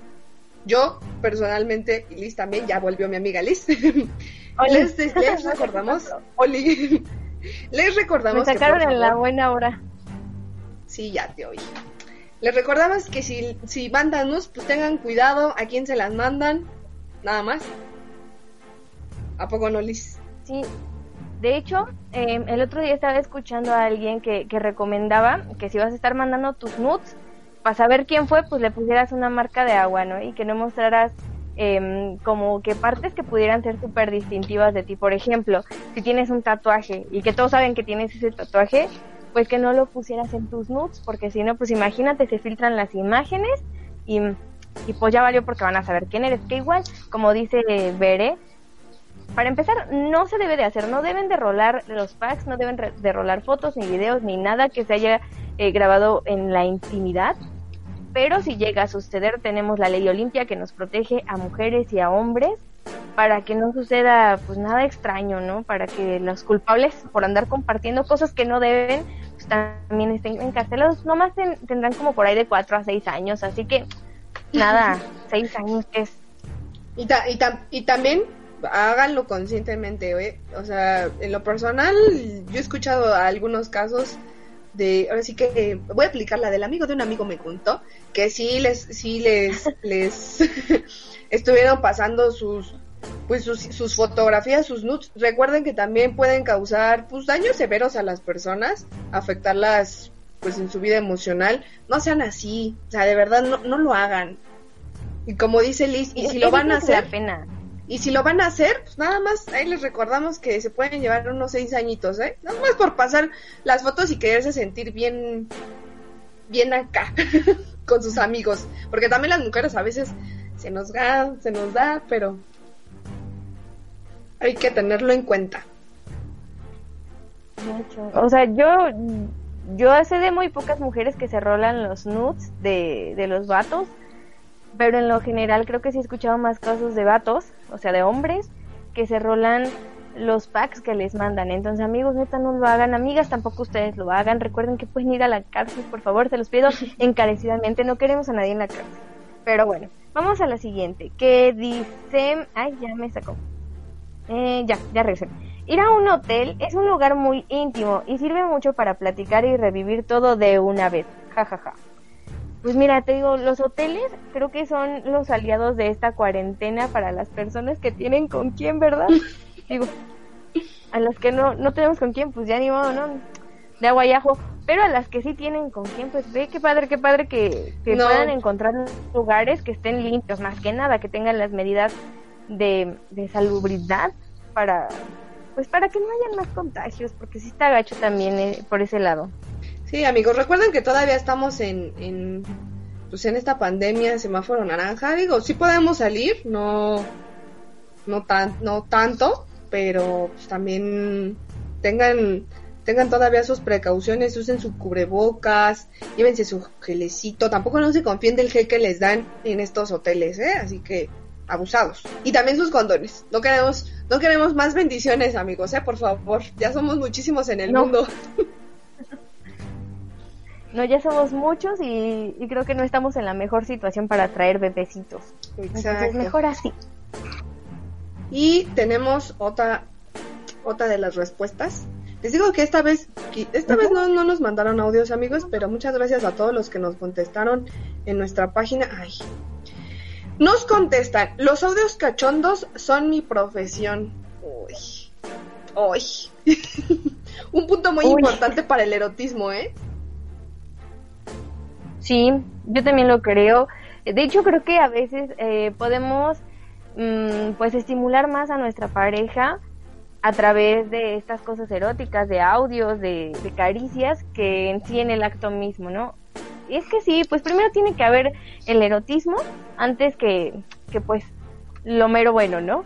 Yo personalmente, y Liz también, ya volvió mi amiga Liz. les, les recordamos, Oli, les recordamos Me sacaron que en la buena hora. Sí, ya te oí. Les recordamos que si, si mandan nudes, pues tengan cuidado a quién se las mandan. Nada más. ¿A poco no, Liz? Sí, de hecho, eh, el otro día estaba escuchando a alguien que, que recomendaba que si vas a estar mandando tus nudes, para saber quién fue, pues le pusieras una marca de agua, ¿no? Y que no mostraras em, como que partes que pudieran ser súper distintivas de ti. Por ejemplo, si tienes un tatuaje y que todos saben que tienes ese tatuaje, pues que no lo pusieras en tus nudes, porque si no, pues imagínate, se filtran las imágenes y, y pues ya valió porque van a saber quién eres. Que igual, como dice Bere, para empezar, no se debe de hacer, no deben de rolar los packs, no deben de rolar fotos, ni videos, ni nada que se haya eh, grabado en la intimidad. Pero si llega a suceder, tenemos la ley Olimpia que nos protege a mujeres y a hombres para que no suceda pues nada extraño, ¿no? Para que los culpables por andar compartiendo cosas que no deben, pues también estén encarcelados. Nomás ten- tendrán como por ahí de 4 a 6 años, así que nada, 6 años es Y, ta- y, tam- y también háganlo conscientemente, ¿eh? O sea, en lo personal, yo he escuchado algunos casos de, ahora sí que eh, voy a aplicar la del amigo de un amigo me contó que sí les, sí les, les estuvieron pasando sus, pues sus, sus fotografías, sus nudes. Recuerden que también pueden causar, pues daños severos a las personas, afectarlas, pues en su vida emocional. No sean así, o sea, de verdad no, no lo hagan. Y como dice Liz, y si lo van a hacer, pena. Y si lo van a hacer, pues nada más ahí les recordamos que se pueden llevar unos seis añitos, ¿eh? Nada más por pasar las fotos y quererse sentir bien, bien acá con sus amigos. Porque también las mujeres a veces se nos da, se nos da, pero hay que tenerlo en cuenta. O sea, yo yo sé de muy pocas mujeres que se rolan los nudes de, de los vatos, pero en lo general creo que sí he escuchado más casos de vatos, o sea, de hombres, que se rolan los packs que les mandan. Entonces, amigos, neta, no lo hagan. Amigas, tampoco ustedes lo hagan. Recuerden que pueden ir a la cárcel, por favor, se los pido encarecidamente. No queremos a nadie en la cárcel. Pero bueno, vamos a la siguiente, que dice... Ay, ya me sacó. Eh, ya, ya regresé. Ir a un hotel es un lugar muy íntimo y sirve mucho para platicar y revivir todo de una vez. Ja, ja, ja. Pues mira, te digo, los hoteles creo que son los aliados de esta cuarentena para las personas que tienen con quién, ¿verdad? digo, a las que no, no tenemos con quién, pues ya ni modo, ¿no? De agua y ajo. Pero a las que sí tienen con quién, pues ve qué padre, qué padre que, que No. puedan encontrar lugares que estén limpios, más que nada, que tengan las medidas de, de salubridad para, pues para que no hayan más contagios, porque sí está gacho también eh, por ese lado. Sí, amigos, recuerden que todavía estamos en, en, pues en esta pandemia, semáforo naranja. Digo, sí podemos salir, no, no tan, no tanto, pero pues también tengan, tengan todavía sus precauciones, usen su cubrebocas, llévense su gelecito, tampoco no se confíen del gel que les dan en estos hoteles, ¿eh? Así que abusados. Y también sus condones. No queremos, no queremos más bendiciones, amigos, ¿eh? Por favor, ya somos muchísimos en el No. mundo. No, ya somos muchos y, y creo que no estamos en la mejor situación para traer bebecitos. Entonces Exacto. mejor así. Y tenemos otra, otra de las respuestas. Les digo que esta vez, esta vez no, no nos mandaron audios amigos, pero muchas gracias a todos los que nos contestaron en nuestra página. Ay. Nos contestan, los audios cachondos son mi profesión. Uy. Uy. Un punto muy Uy. importante para el erotismo, ¿eh? Sí, yo también lo creo. De hecho, creo que a veces eh, podemos mm, pues estimular más a nuestra pareja a través de estas cosas eróticas, de audios, de, de caricias, que en sí en el acto mismo, ¿no? Y es que sí, pues primero tiene que haber el erotismo antes que, que pues lo mero bueno, ¿no?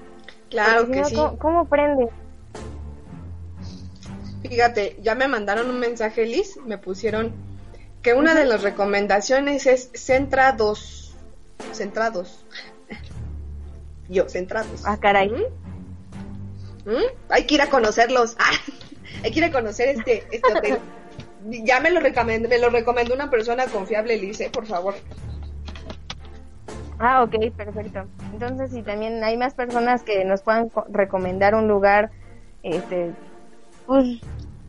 Claro Porque que sí. ¿cómo, cómo prende? Fíjate, ya me mandaron un mensaje, Liz, me pusieron que una de las recomendaciones es centrados. Centrados. Yo, centrados. Ah, caray. ¿Mm? Hay que ir a conocerlos. Ah, hay que ir a conocer este, este hotel. Ya me lo recomendó, me lo recomendó una persona confiable, Lice, por favor. Ah, ok, perfecto. Entonces, si también hay más personas que nos puedan co- recomendar un lugar, este, pues,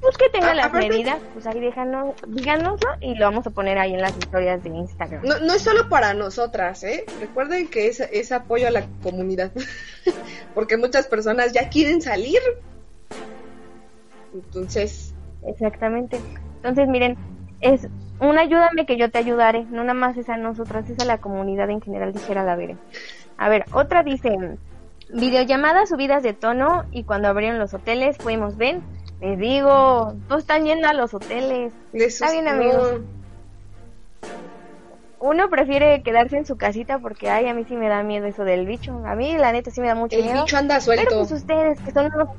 pues que tenga A- las aparte- medidas, pues ahí déjanos, díganoslo y lo vamos a poner ahí en las historias de Instagram. No, no es solo para nosotras, ¿eh? Recuerden que es, es apoyo a la comunidad. Porque muchas personas ya quieren salir. Entonces, Exactamente. Entonces, miren, es un ayúdame que yo te ayudaré, no nada más es a nosotras, es a la comunidad en general, dijera la Vere. A ver, otra dice, videollamadas subidas de tono y cuando abrieron los hoteles fuimos, ven, les digo, todos están yendo a los hoteles. Está bien, amigos. Uno prefiere quedarse en su casita porque, ay, a mí sí me da miedo eso del bicho. A mí, la neta, sí me da mucho El miedo. bicho anda suelto. Pero pues ustedes, que son unos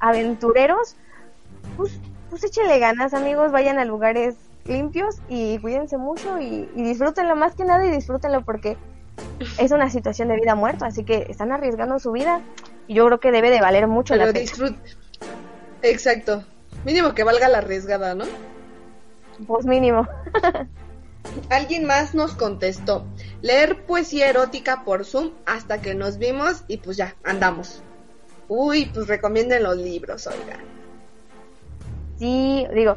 aventureros, pues, pues échenle ganas, amigos. Vayan a lugares limpios y cuídense mucho y, y disfrútenlo más que nada y disfrútenlo porque es una situación de vida o muerto. Así que están arriesgando su vida y yo creo que debe de valer mucho pero la pena. Exacto. Mínimo que valga la arriesgada, ¿no? Pues mínimo. Alguien más nos contestó, leer poesía erótica por Zoom hasta que nos vimos y pues ya, andamos. Uy, pues recomienden los libros, oiga. Sí, digo,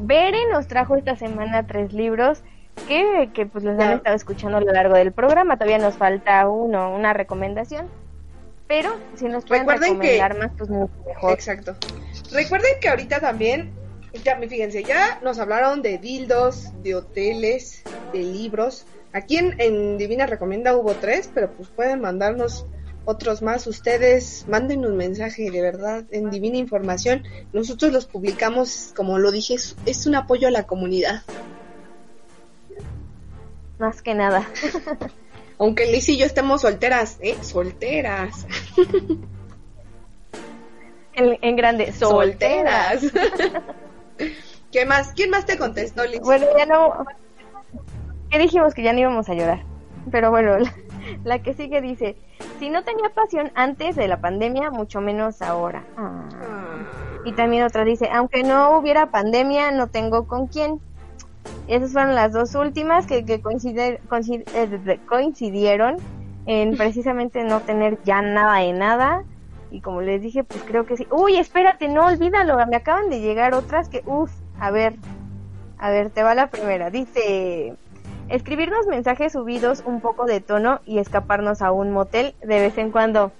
Bere nos trajo esta semana tres libros que, que pues los han estado escuchando a lo largo del programa. Todavía nos falta uno, una recomendación. Pero si nos pueden Recuerden que- más, pues mucho mejor. Exacto. Recuerden que ahorita también, ya fíjense, ya nos hablaron de dildos, de hoteles, de libros. Aquí en, en Divina Recomienda hubo tres, pero pues pueden mandarnos otros más. Ustedes manden un mensaje de verdad en Divina Información. Nosotros los publicamos, como lo dije, es, es un apoyo a la comunidad. Más que nada. Aunque Liz y yo estemos solteras, ¿eh? Solteras. En, en grande, solteras. ¿Qué más? ¿Quién más te contestó, Liz? Bueno, ya no. ¿Qué dijimos que ya no íbamos a llorar? Pero bueno, la, la que sigue dice: Si no tenía pasión antes de la pandemia, mucho menos ahora. Ah. Y también otra dice: Aunque no hubiera pandemia, no tengo con quién. Esas fueron las dos últimas que, que eh, coincidieron en precisamente no tener ya nada de nada. Y como les dije, pues creo que sí. Uy, espérate, no olvídalo. Me acaban de llegar otras que, uff, a ver, a ver, te va la primera. Dice, escribirnos mensajes subidos un poco de tono y escaparnos a un motel de vez en cuando.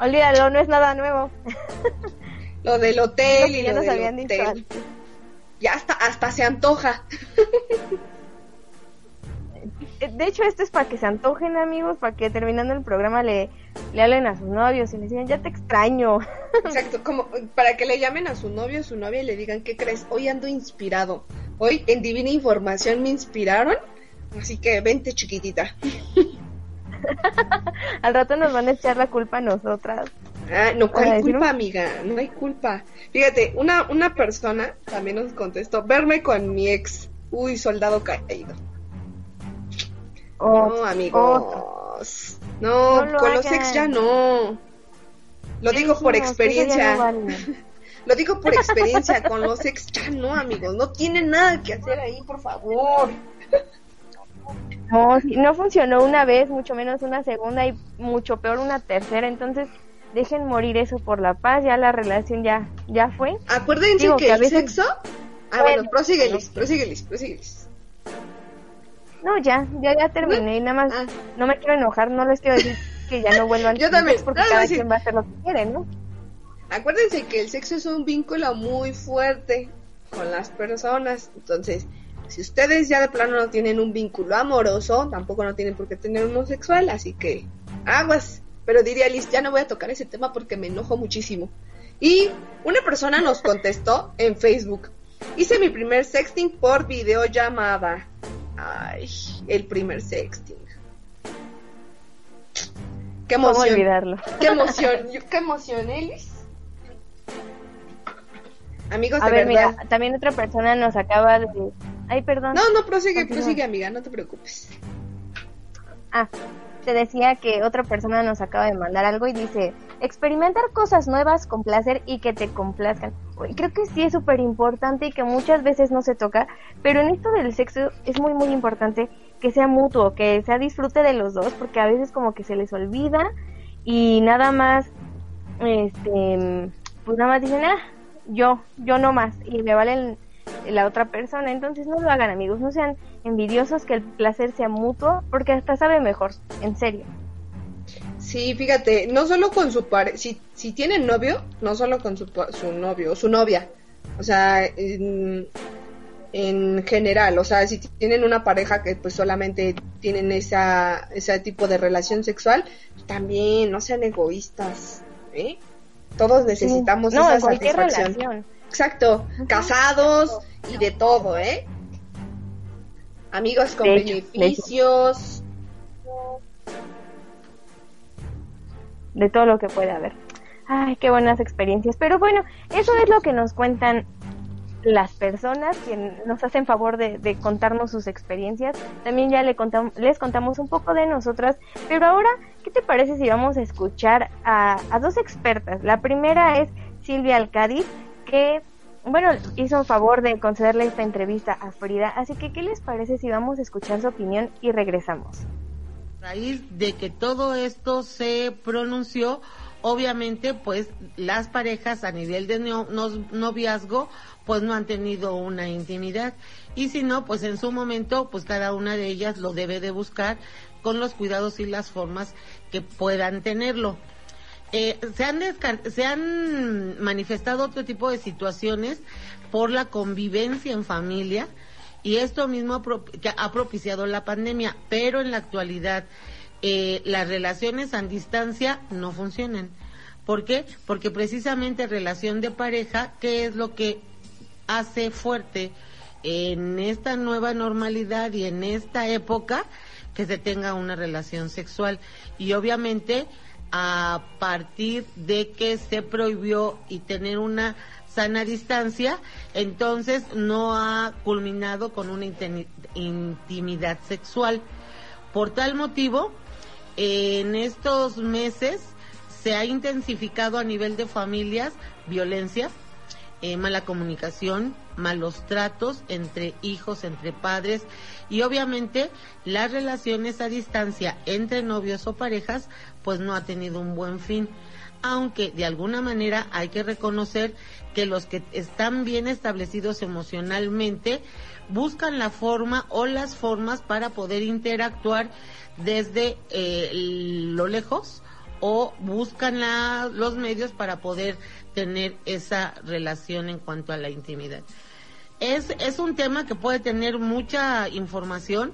Olvídalo, no es nada nuevo. Lo del hotel Lo y lo nos del habían dicho hotel. antes. Ya hasta, hasta se antoja. Eh, De hecho, esto es para que se antojen, amigos, para que terminando el programa le, le hablen a sus novios y les digan, ya te extraño. Exacto, como para que le llamen a su novio o su novia y le digan, ¿qué crees? Hoy ando inspirado. Hoy en Divina Información me inspiraron. Así que vente chiquitita. Al rato nos van a echar la culpa a nosotras. Ah, no, Van a ¿cuál decir, culpa, amiga? No hay culpa. Fíjate, una, una persona también nos contestó, verme con mi ex. Uy, soldado caído. Oh, no, amigos. No No, lo con los ex ya no. Lo digo por experiencia. no vale. Lo digo por experiencia, con los ex ya no, amigos. No tienen nada que hacer ahí, por favor. No, si no funcionó una vez, mucho menos una segunda y mucho peor una tercera. Entonces, dejen morir eso por la paz. Ya la relación ya, ya fue. Acuérdense Digo que el veces- sexo. Ah, bueno, prosíguelis, prosíguelis, prosíguelis. No, ya, ya, ya terminé. Y nada más, no me quiero enojar. No les quiero decir que ya no vuelvan. Yo también. Porque No, cada quien va a hacer lo que quiere, ¿no? Acuérdense que el sexo es un vínculo muy fuerte con las personas. Entonces, si ustedes ya de plano no tienen un vínculo amoroso, tampoco no tienen por qué tener uno sexual. Así que, aguas. Pero diría Liz, ya no voy a tocar ese tema porque me enojo muchísimo. Y una persona nos contestó en Facebook. Hice mi primer sexting por videollamada. Ay, el primer sexting. Qué ¿Cómo emoción. olvidarlo? Qué emoción. Qué emoción, ¿eh, Liz? Amigos, A de ver, verdad. mira, también otra persona nos acaba de... Ay, perdón. No, no, prosigue, Continúa. prosigue, amiga, no te preocupes. Ah, te decía que otra persona nos acaba de mandar algo y dice, experimentar cosas nuevas con placer y que te complazcan. creo que sí es súper importante y que muchas veces no se toca, pero en esto del sexo es muy muy importante que sea mutuo, que sea disfrute de los dos, porque a veces como que se les olvida y nada más, este, pues nada más dicen, ah, yo, yo no más, y me vale la otra persona, entonces no lo hagan amigos, no sean envidiosos, que el placer sea mutuo, porque hasta sabe mejor, en serio. Sí, fíjate, no solo con su pareja, si, si tienen novio, no solo con su, su novio o su novia, o sea, en, en, general, o sea, si tienen una pareja que pues solamente tienen esa, ese tipo de relación sexual, también no sean egoístas, ¿eh? Todos necesitamos no, esa satisfacción. Relación. Exacto, casados y de todo, ¿eh? Amigos con beneficios. de todo lo que puede haber. Ay, qué buenas experiencias. Pero bueno, eso es lo que nos cuentan las personas que nos hacen favor de, contarnos sus experiencias. También ya le les contamos un poco de nosotras. Pero ahora, ¿qué te parece si vamos a escuchar a, a dos expertas? La primera es Silvia Alcádiz, que bueno, hizo un favor de concederle esta entrevista a Frida. Así que, ¿qué les parece si vamos a escuchar su opinión y regresamos? raíz de que todo esto se pronunció, obviamente, pues las parejas a nivel de noviazgo, pues no han tenido una intimidad. Y si no, pues en su momento, pues cada una de ellas lo debe de buscar con los cuidados y las formas que puedan tenerlo. Eh, se, han se han manifestado otro tipo de situaciones por la convivencia en familia, y esto mismo ha propiciado la pandemia, pero en la actualidad eh, las relaciones a distancia no funcionan. ¿Por qué? Porque precisamente relación de pareja, ¿qué es lo que hace fuerte en esta nueva normalidad y en esta época que se tenga una relación sexual? Y obviamente a partir de que se prohibió y tener una sana distancia, entonces no ha culminado con una intimidad sexual. Por tal motivo, en estos meses se ha intensificado a nivel de familias violencia, eh, mala comunicación, malos tratos entre hijos, entre padres y obviamente las relaciones a distancia entre novios o parejas pues no ha tenido un buen fin aunque de alguna manera hay que reconocer que los que están bien establecidos emocionalmente buscan la forma o las formas para poder interactuar desde eh, lo lejos o buscan los medios para poder tener esa relación en cuanto a la intimidad. Es, es un tema que puede tener mucha información,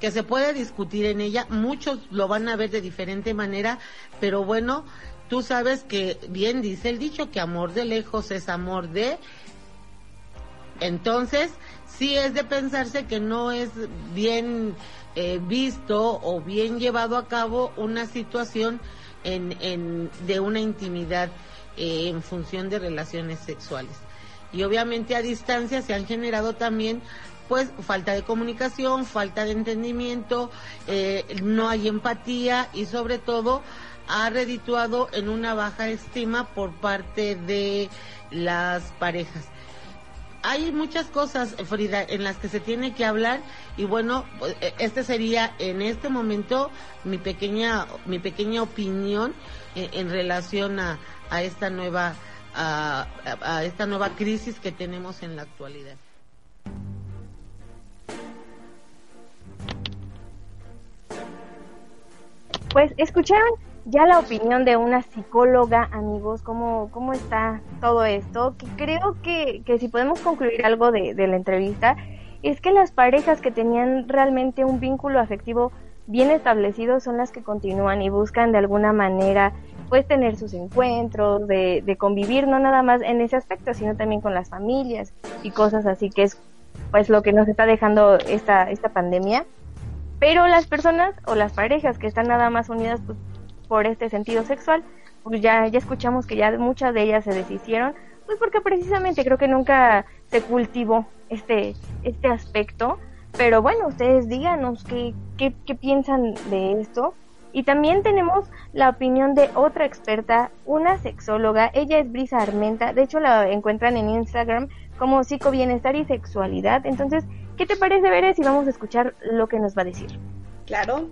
que se puede discutir en ella, muchos lo van a ver de diferente manera, pero bueno, Tú sabes que bien dice el dicho que amor de lejos es amor de... Entonces, sí es de pensarse que no es bien eh, visto o bien llevado a cabo una situación en, en, de una intimidad eh, en función de relaciones sexuales. Y obviamente a distancia se han generado también pues falta de comunicación, falta de entendimiento, eh, no hay empatía y sobre todo ha redituado en una baja estima por parte de las parejas. Hay muchas cosas, Frida, en las que se tiene que hablar y bueno, pues, e, este sería en este momento mi pequeña mi pequeña opinión en, relación a, a esta nueva a esta nueva crisis que tenemos en la actualidad. Pues escucharon ya la opinión de una psicóloga, amigos, cómo, cómo está todo esto, que creo que, que si podemos concluir algo de, de la entrevista, es que las parejas que tenían realmente un vínculo afectivo bien establecido son las que continúan y buscan de alguna manera pues tener sus encuentros, de, de convivir no nada más en ese aspecto, sino también con las familias y cosas así que es pues lo que nos está dejando esta, esta pandemia. Pero las personas o las parejas que están nada más unidas pues por este sentido sexual, pues ya, ya escuchamos que ya muchas de ellas se deshicieron, pues porque precisamente creo que nunca se cultivó este, este aspecto. Pero bueno, ustedes díganos qué, qué, qué piensan de esto. Y también tenemos la opinión de otra experta, una sexóloga. Ella es Brisa Armenta. De hecho, la encuentran en Instagram como psicobienestar y sexualidad. Entonces, ¿qué te parece, Veres? Si vamos a escuchar lo que nos va a decir. Claro.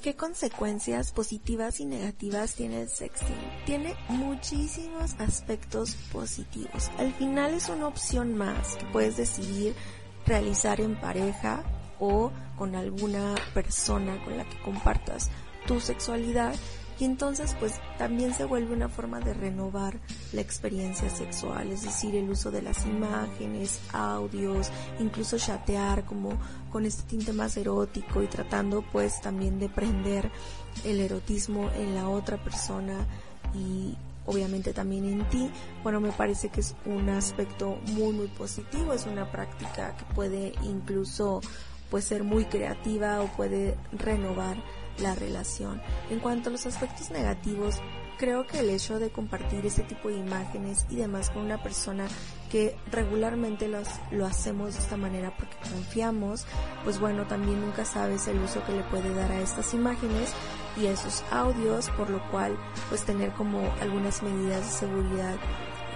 ¿Qué consecuencias positivas y negativas tiene el sexting? Tiene muchísimos aspectos positivos. Al final es una opción más que puedes decidir realizar en pareja o con alguna persona con la que compartas tu sexualidad y entonces pues también se vuelve una forma de renovar la experiencia sexual, es decir, el uso de las imágenes, audios, incluso chatear como con este tinte más erótico y tratando pues también de prender el erotismo en la otra persona y obviamente también en ti, bueno, me parece que es un aspecto muy muy positivo, es una práctica que puede incluso pues ser muy creativa o puede renovar la relación. En cuanto a los aspectos negativos, creo que el hecho de compartir ese tipo de imágenes y demás con una persona que regularmente los, lo hacemos de esta manera porque confiamos, pues bueno, también nunca sabes el uso que le puede dar a estas imágenes y a esos audios, por lo cual pues tener como algunas medidas de seguridad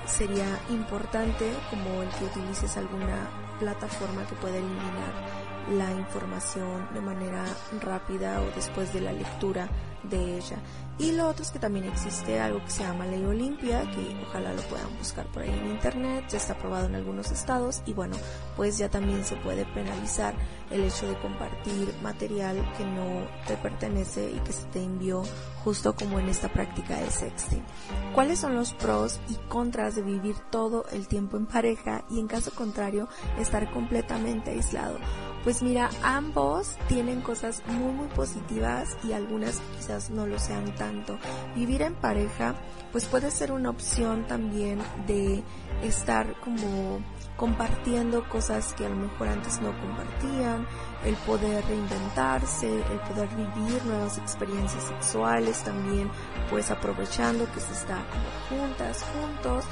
sería importante, como el que utilices alguna plataforma que pueda eliminar la información de manera rápida o después de la lectura de ella. Y lo otro es que también existe algo que se llama ley Olimpia, que ojalá lo puedan buscar por ahí en internet, ya está aprobado en algunos estados y bueno, pues ya también se puede penalizar el hecho de compartir material que no te pertenece y que se te envió justo como en esta práctica de sexting. ¿Cuáles son los pros y contras de vivir todo el tiempo en pareja y en caso contrario estar completamente aislado? Pues mira, ambos tienen cosas muy muy positivas y algunas quizás no lo sean tanto. Vivir en pareja pues puede ser una opción también de estar como compartiendo cosas que a lo mejor antes no compartían, el poder reinventarse, el poder vivir nuevas experiencias sexuales también, pues aprovechando que se está juntas, juntos.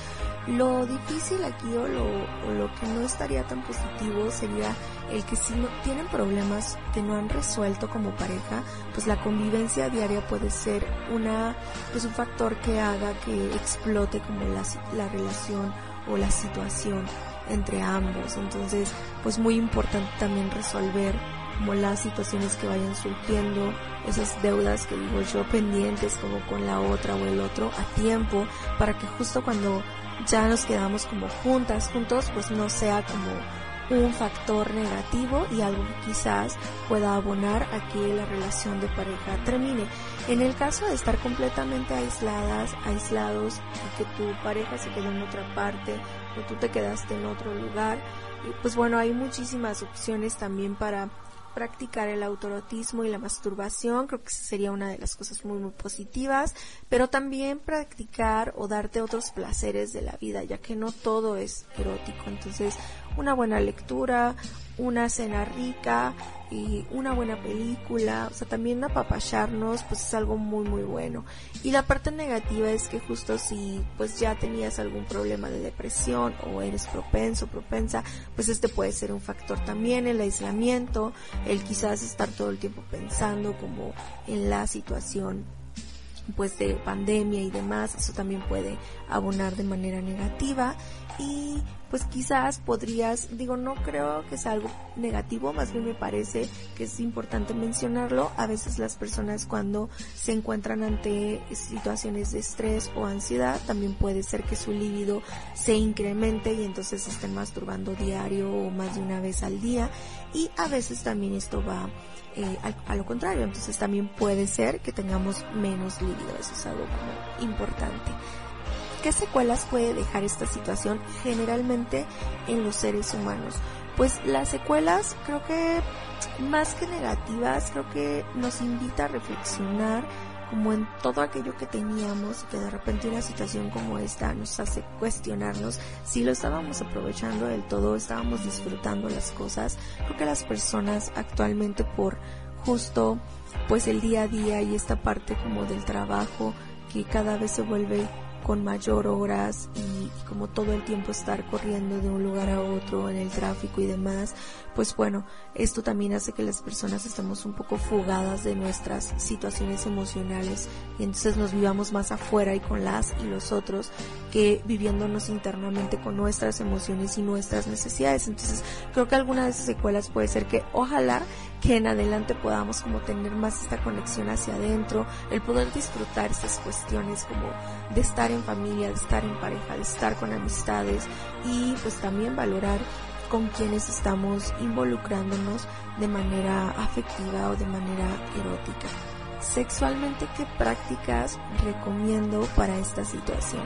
Lo difícil aquí o lo, o lo que no estaría tan positivo sería el que si no tienen problemas que no han resuelto como pareja, pues la convivencia diaria puede ser una, pues un factor que haga que explote como la, la relación o la situación entre ambos. Entonces, pues muy importante también resolver como las situaciones que vayan surgiendo, esas deudas que digo yo pendientes como con la otra o el otro a tiempo, para que justo cuando ya nos quedamos como juntas, juntos, pues no sea como un factor negativo y algo que quizás pueda abonar a que la relación de pareja termine. En el caso de estar completamente aisladas, aislados y que tu pareja se quede en otra parte o tú te quedaste en otro lugar, pues bueno, hay muchísimas opciones también para practicar el autorotismo y la masturbación, creo que sería una de las cosas muy muy positivas, pero también practicar o darte otros placeres de la vida, ya que no todo es erótico, entonces una buena lectura, una cena rica y una buena película, o sea, también apapacharnos, pues es algo muy muy bueno. Y la parte negativa es que justo si pues ya tenías algún problema de depresión o eres propenso, propensa, pues este puede ser un factor también, el aislamiento, el quizás estar todo el tiempo pensando como en la situación pues de pandemia y demás, eso también puede abonar de manera negativa. Y pues quizás podrías, digo, no creo que sea algo negativo, más bien me parece que es importante mencionarlo. A veces las personas cuando se encuentran ante situaciones de estrés o ansiedad, también puede ser que su líbido se incremente y entonces estén masturbando diario o más de una vez al día. Y a veces también esto va eh, a, lo contrario, entonces también puede ser que tengamos menos líbido, eso es algo como importante. ¿Qué secuelas puede dejar esta situación generalmente en los seres humanos? Pues las secuelas creo que más que negativas, creo que nos invita a reflexionar como en todo aquello que teníamos que de repente una situación como esta nos hace cuestionarnos si lo estábamos aprovechando del todo, estábamos disfrutando las cosas. Creo que las personas actualmente por justo pues el día a día y esta parte como del trabajo que cada vez se vuelve con mayor horas y, como todo el tiempo estar corriendo de un lugar a otro en el tráfico y demás, pues bueno, esto también hace que las personas estemos un poco fugadas de nuestras situaciones emocionales y entonces nos vivamos más afuera y con las y los otros que viviéndonos internamente con nuestras emociones y nuestras necesidades. Entonces creo que alguna de esas secuelas puede ser que ojalá que en adelante podamos como tener más esta conexión hacia adentro, el poder disfrutar estas cuestiones como de estar en familia, de estar en pareja, de estar con amistades y pues también valorar con quienes estamos involucrándonos de manera afectiva o de manera erótica. Sexualmente, ¿qué prácticas recomiendo para esta situación?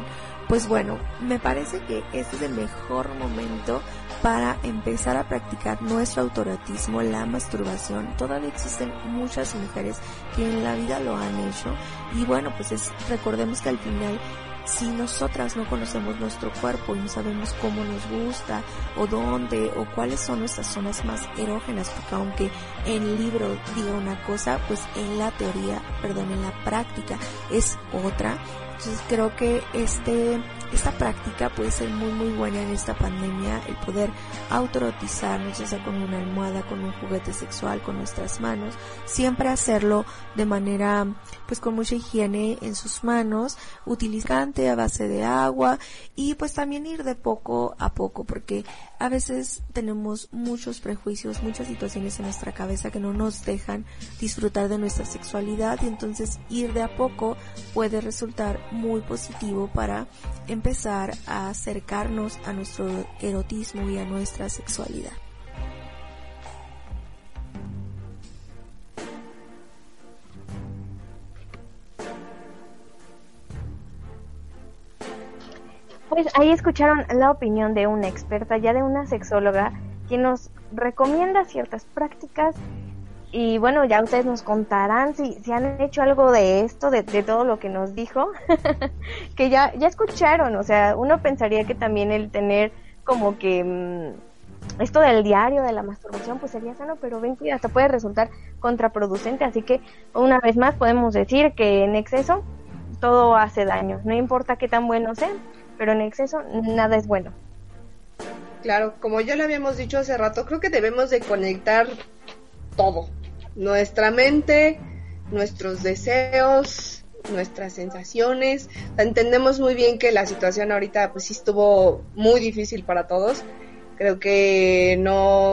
Pues bueno, me parece que este es el mejor momento para empezar a practicar nuestro autoratismo, la masturbación. Todavía existen muchas mujeres que en la vida lo han hecho y bueno, pues es, recordemos que al final si nosotras no conocemos nuestro cuerpo no sabemos cómo nos gusta o dónde o cuáles son nuestras zonas más erógenas, porque aunque en el libro diga una cosa, pues en la teoría, perdón, en la práctica es otra. Entonces creo que este esta práctica puede ser muy muy buena en esta pandemia, el poder autorotizarnos, ya sea con una almohada, con un juguete sexual, con nuestras manos, siempre hacerlo de manera pues con mucha higiene en sus manos, utilizante a base de agua y pues también ir de poco a poco porque a veces tenemos muchos prejuicios, muchas situaciones en nuestra cabeza que no nos dejan disfrutar de nuestra sexualidad y entonces ir de a poco puede resultar muy positivo para empezar a acercarnos a nuestro erotismo y a nuestra sexualidad. Pues ahí escucharon la opinión de una experta, ya de una sexóloga, que nos recomienda ciertas prácticas. Y bueno, ya ustedes nos contarán si, si han hecho algo de esto, de, todo lo que nos dijo, que ya, ya escucharon, o sea, uno pensaría que también el tener como que mm, esto del diario de la masturbación pues sería sano, pero ven que hasta puede resultar contraproducente, así que una vez más podemos decir que en exceso todo hace daño, no importa qué tan bueno sea, pero en exceso nada es bueno. Claro, como ya lo habíamos dicho hace rato, creo que debemos de conectar todo. Nuestra mente, nuestros deseos, nuestras sensaciones. Entendemos muy bien que la situación ahorita pues sí estuvo muy difícil para todos. Creo que no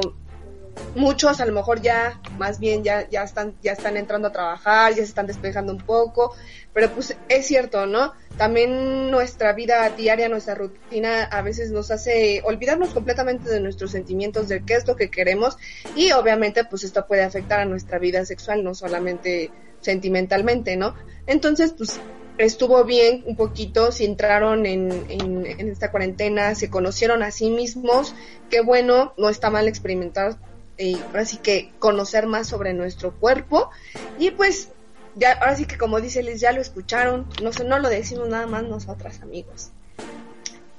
muchos a lo mejor ya más bien ya ya están ya están entrando a trabajar, ya se están despejando un poco, pero pues es cierto, ¿no? También nuestra vida diaria, nuestra rutina a veces nos hace olvidarnos completamente de nuestros sentimientos, de qué es lo que queremos y obviamente pues esto puede afectar a nuestra vida sexual, no solamente sentimentalmente, ¿no? Entonces pues estuvo bien un poquito, si entraron en, en, en esta cuarentena, se conocieron a sí mismos, qué bueno, no está mal experimentar y así que conocer más sobre nuestro cuerpo. Y pues ya ahora sí que como dice Liz ya lo escucharon. No no lo decimos nada más nosotras amigos.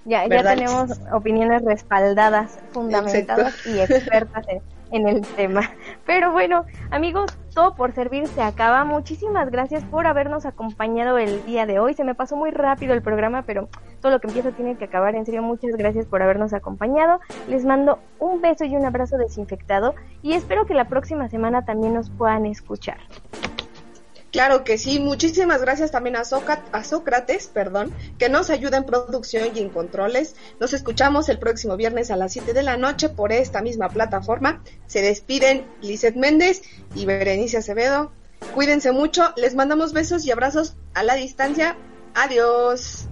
Ya ya tenemos opiniones respaldadas fundamentadas y expertas en, en el tema pero bueno amigos todo por servir se acaba muchísimas gracias por habernos acompañado el día de hoy se me pasó muy rápido el programa pero todo lo que empieza tiene que acabar. En serio, muchas gracias por habernos acompañado. Les mando un beso y un abrazo desinfectado y espero que la próxima semana también nos puedan escuchar. Claro que sí, muchísimas gracias también a, a Sócrates, perdón, que nos ayuda en producción y en controles. Nos escuchamos el próximo viernes a las 7 de la noche por esta misma plataforma. Se despiden Lizeth Méndez y Berenice Acevedo. Cuídense mucho, les mandamos besos y abrazos a la distancia. Adiós.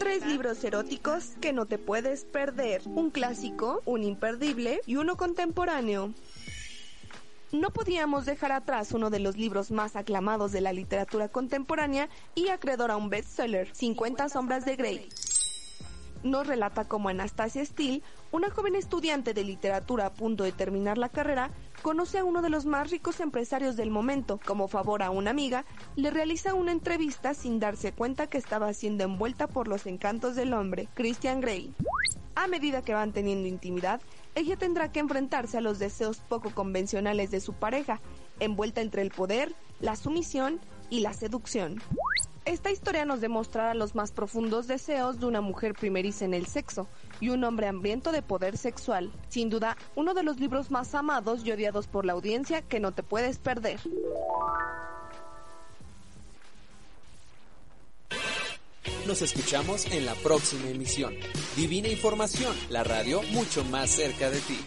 Tres libros eróticos que no te puedes perder. Un clásico, un imperdible y uno contemporáneo. No podíamos dejar atrás uno de los libros más aclamados de la literatura contemporánea y acreedor a un bestseller, 50 sombras de Grey. Nos relata cómo Anastasia Steele, una joven estudiante de literatura a punto de terminar la carrera, conoce a uno de los más ricos empresarios del momento. Como favor a una amiga, le realiza una entrevista sin darse cuenta que estaba siendo envuelta por los encantos del hombre, Christian Grey. A medida que van teniendo intimidad, ella tendrá que enfrentarse a los deseos poco convencionales de su pareja, envuelta entre el poder, la sumisión y la seducción. Esta historia nos demostrará los más profundos deseos de una mujer primeriza en el sexo y un hombre hambriento de poder sexual. Sin duda, uno de los libros más amados y odiados por la audiencia que no te puedes perder. Nos escuchamos en la próxima emisión. Divina Información, la radio mucho más cerca de ti.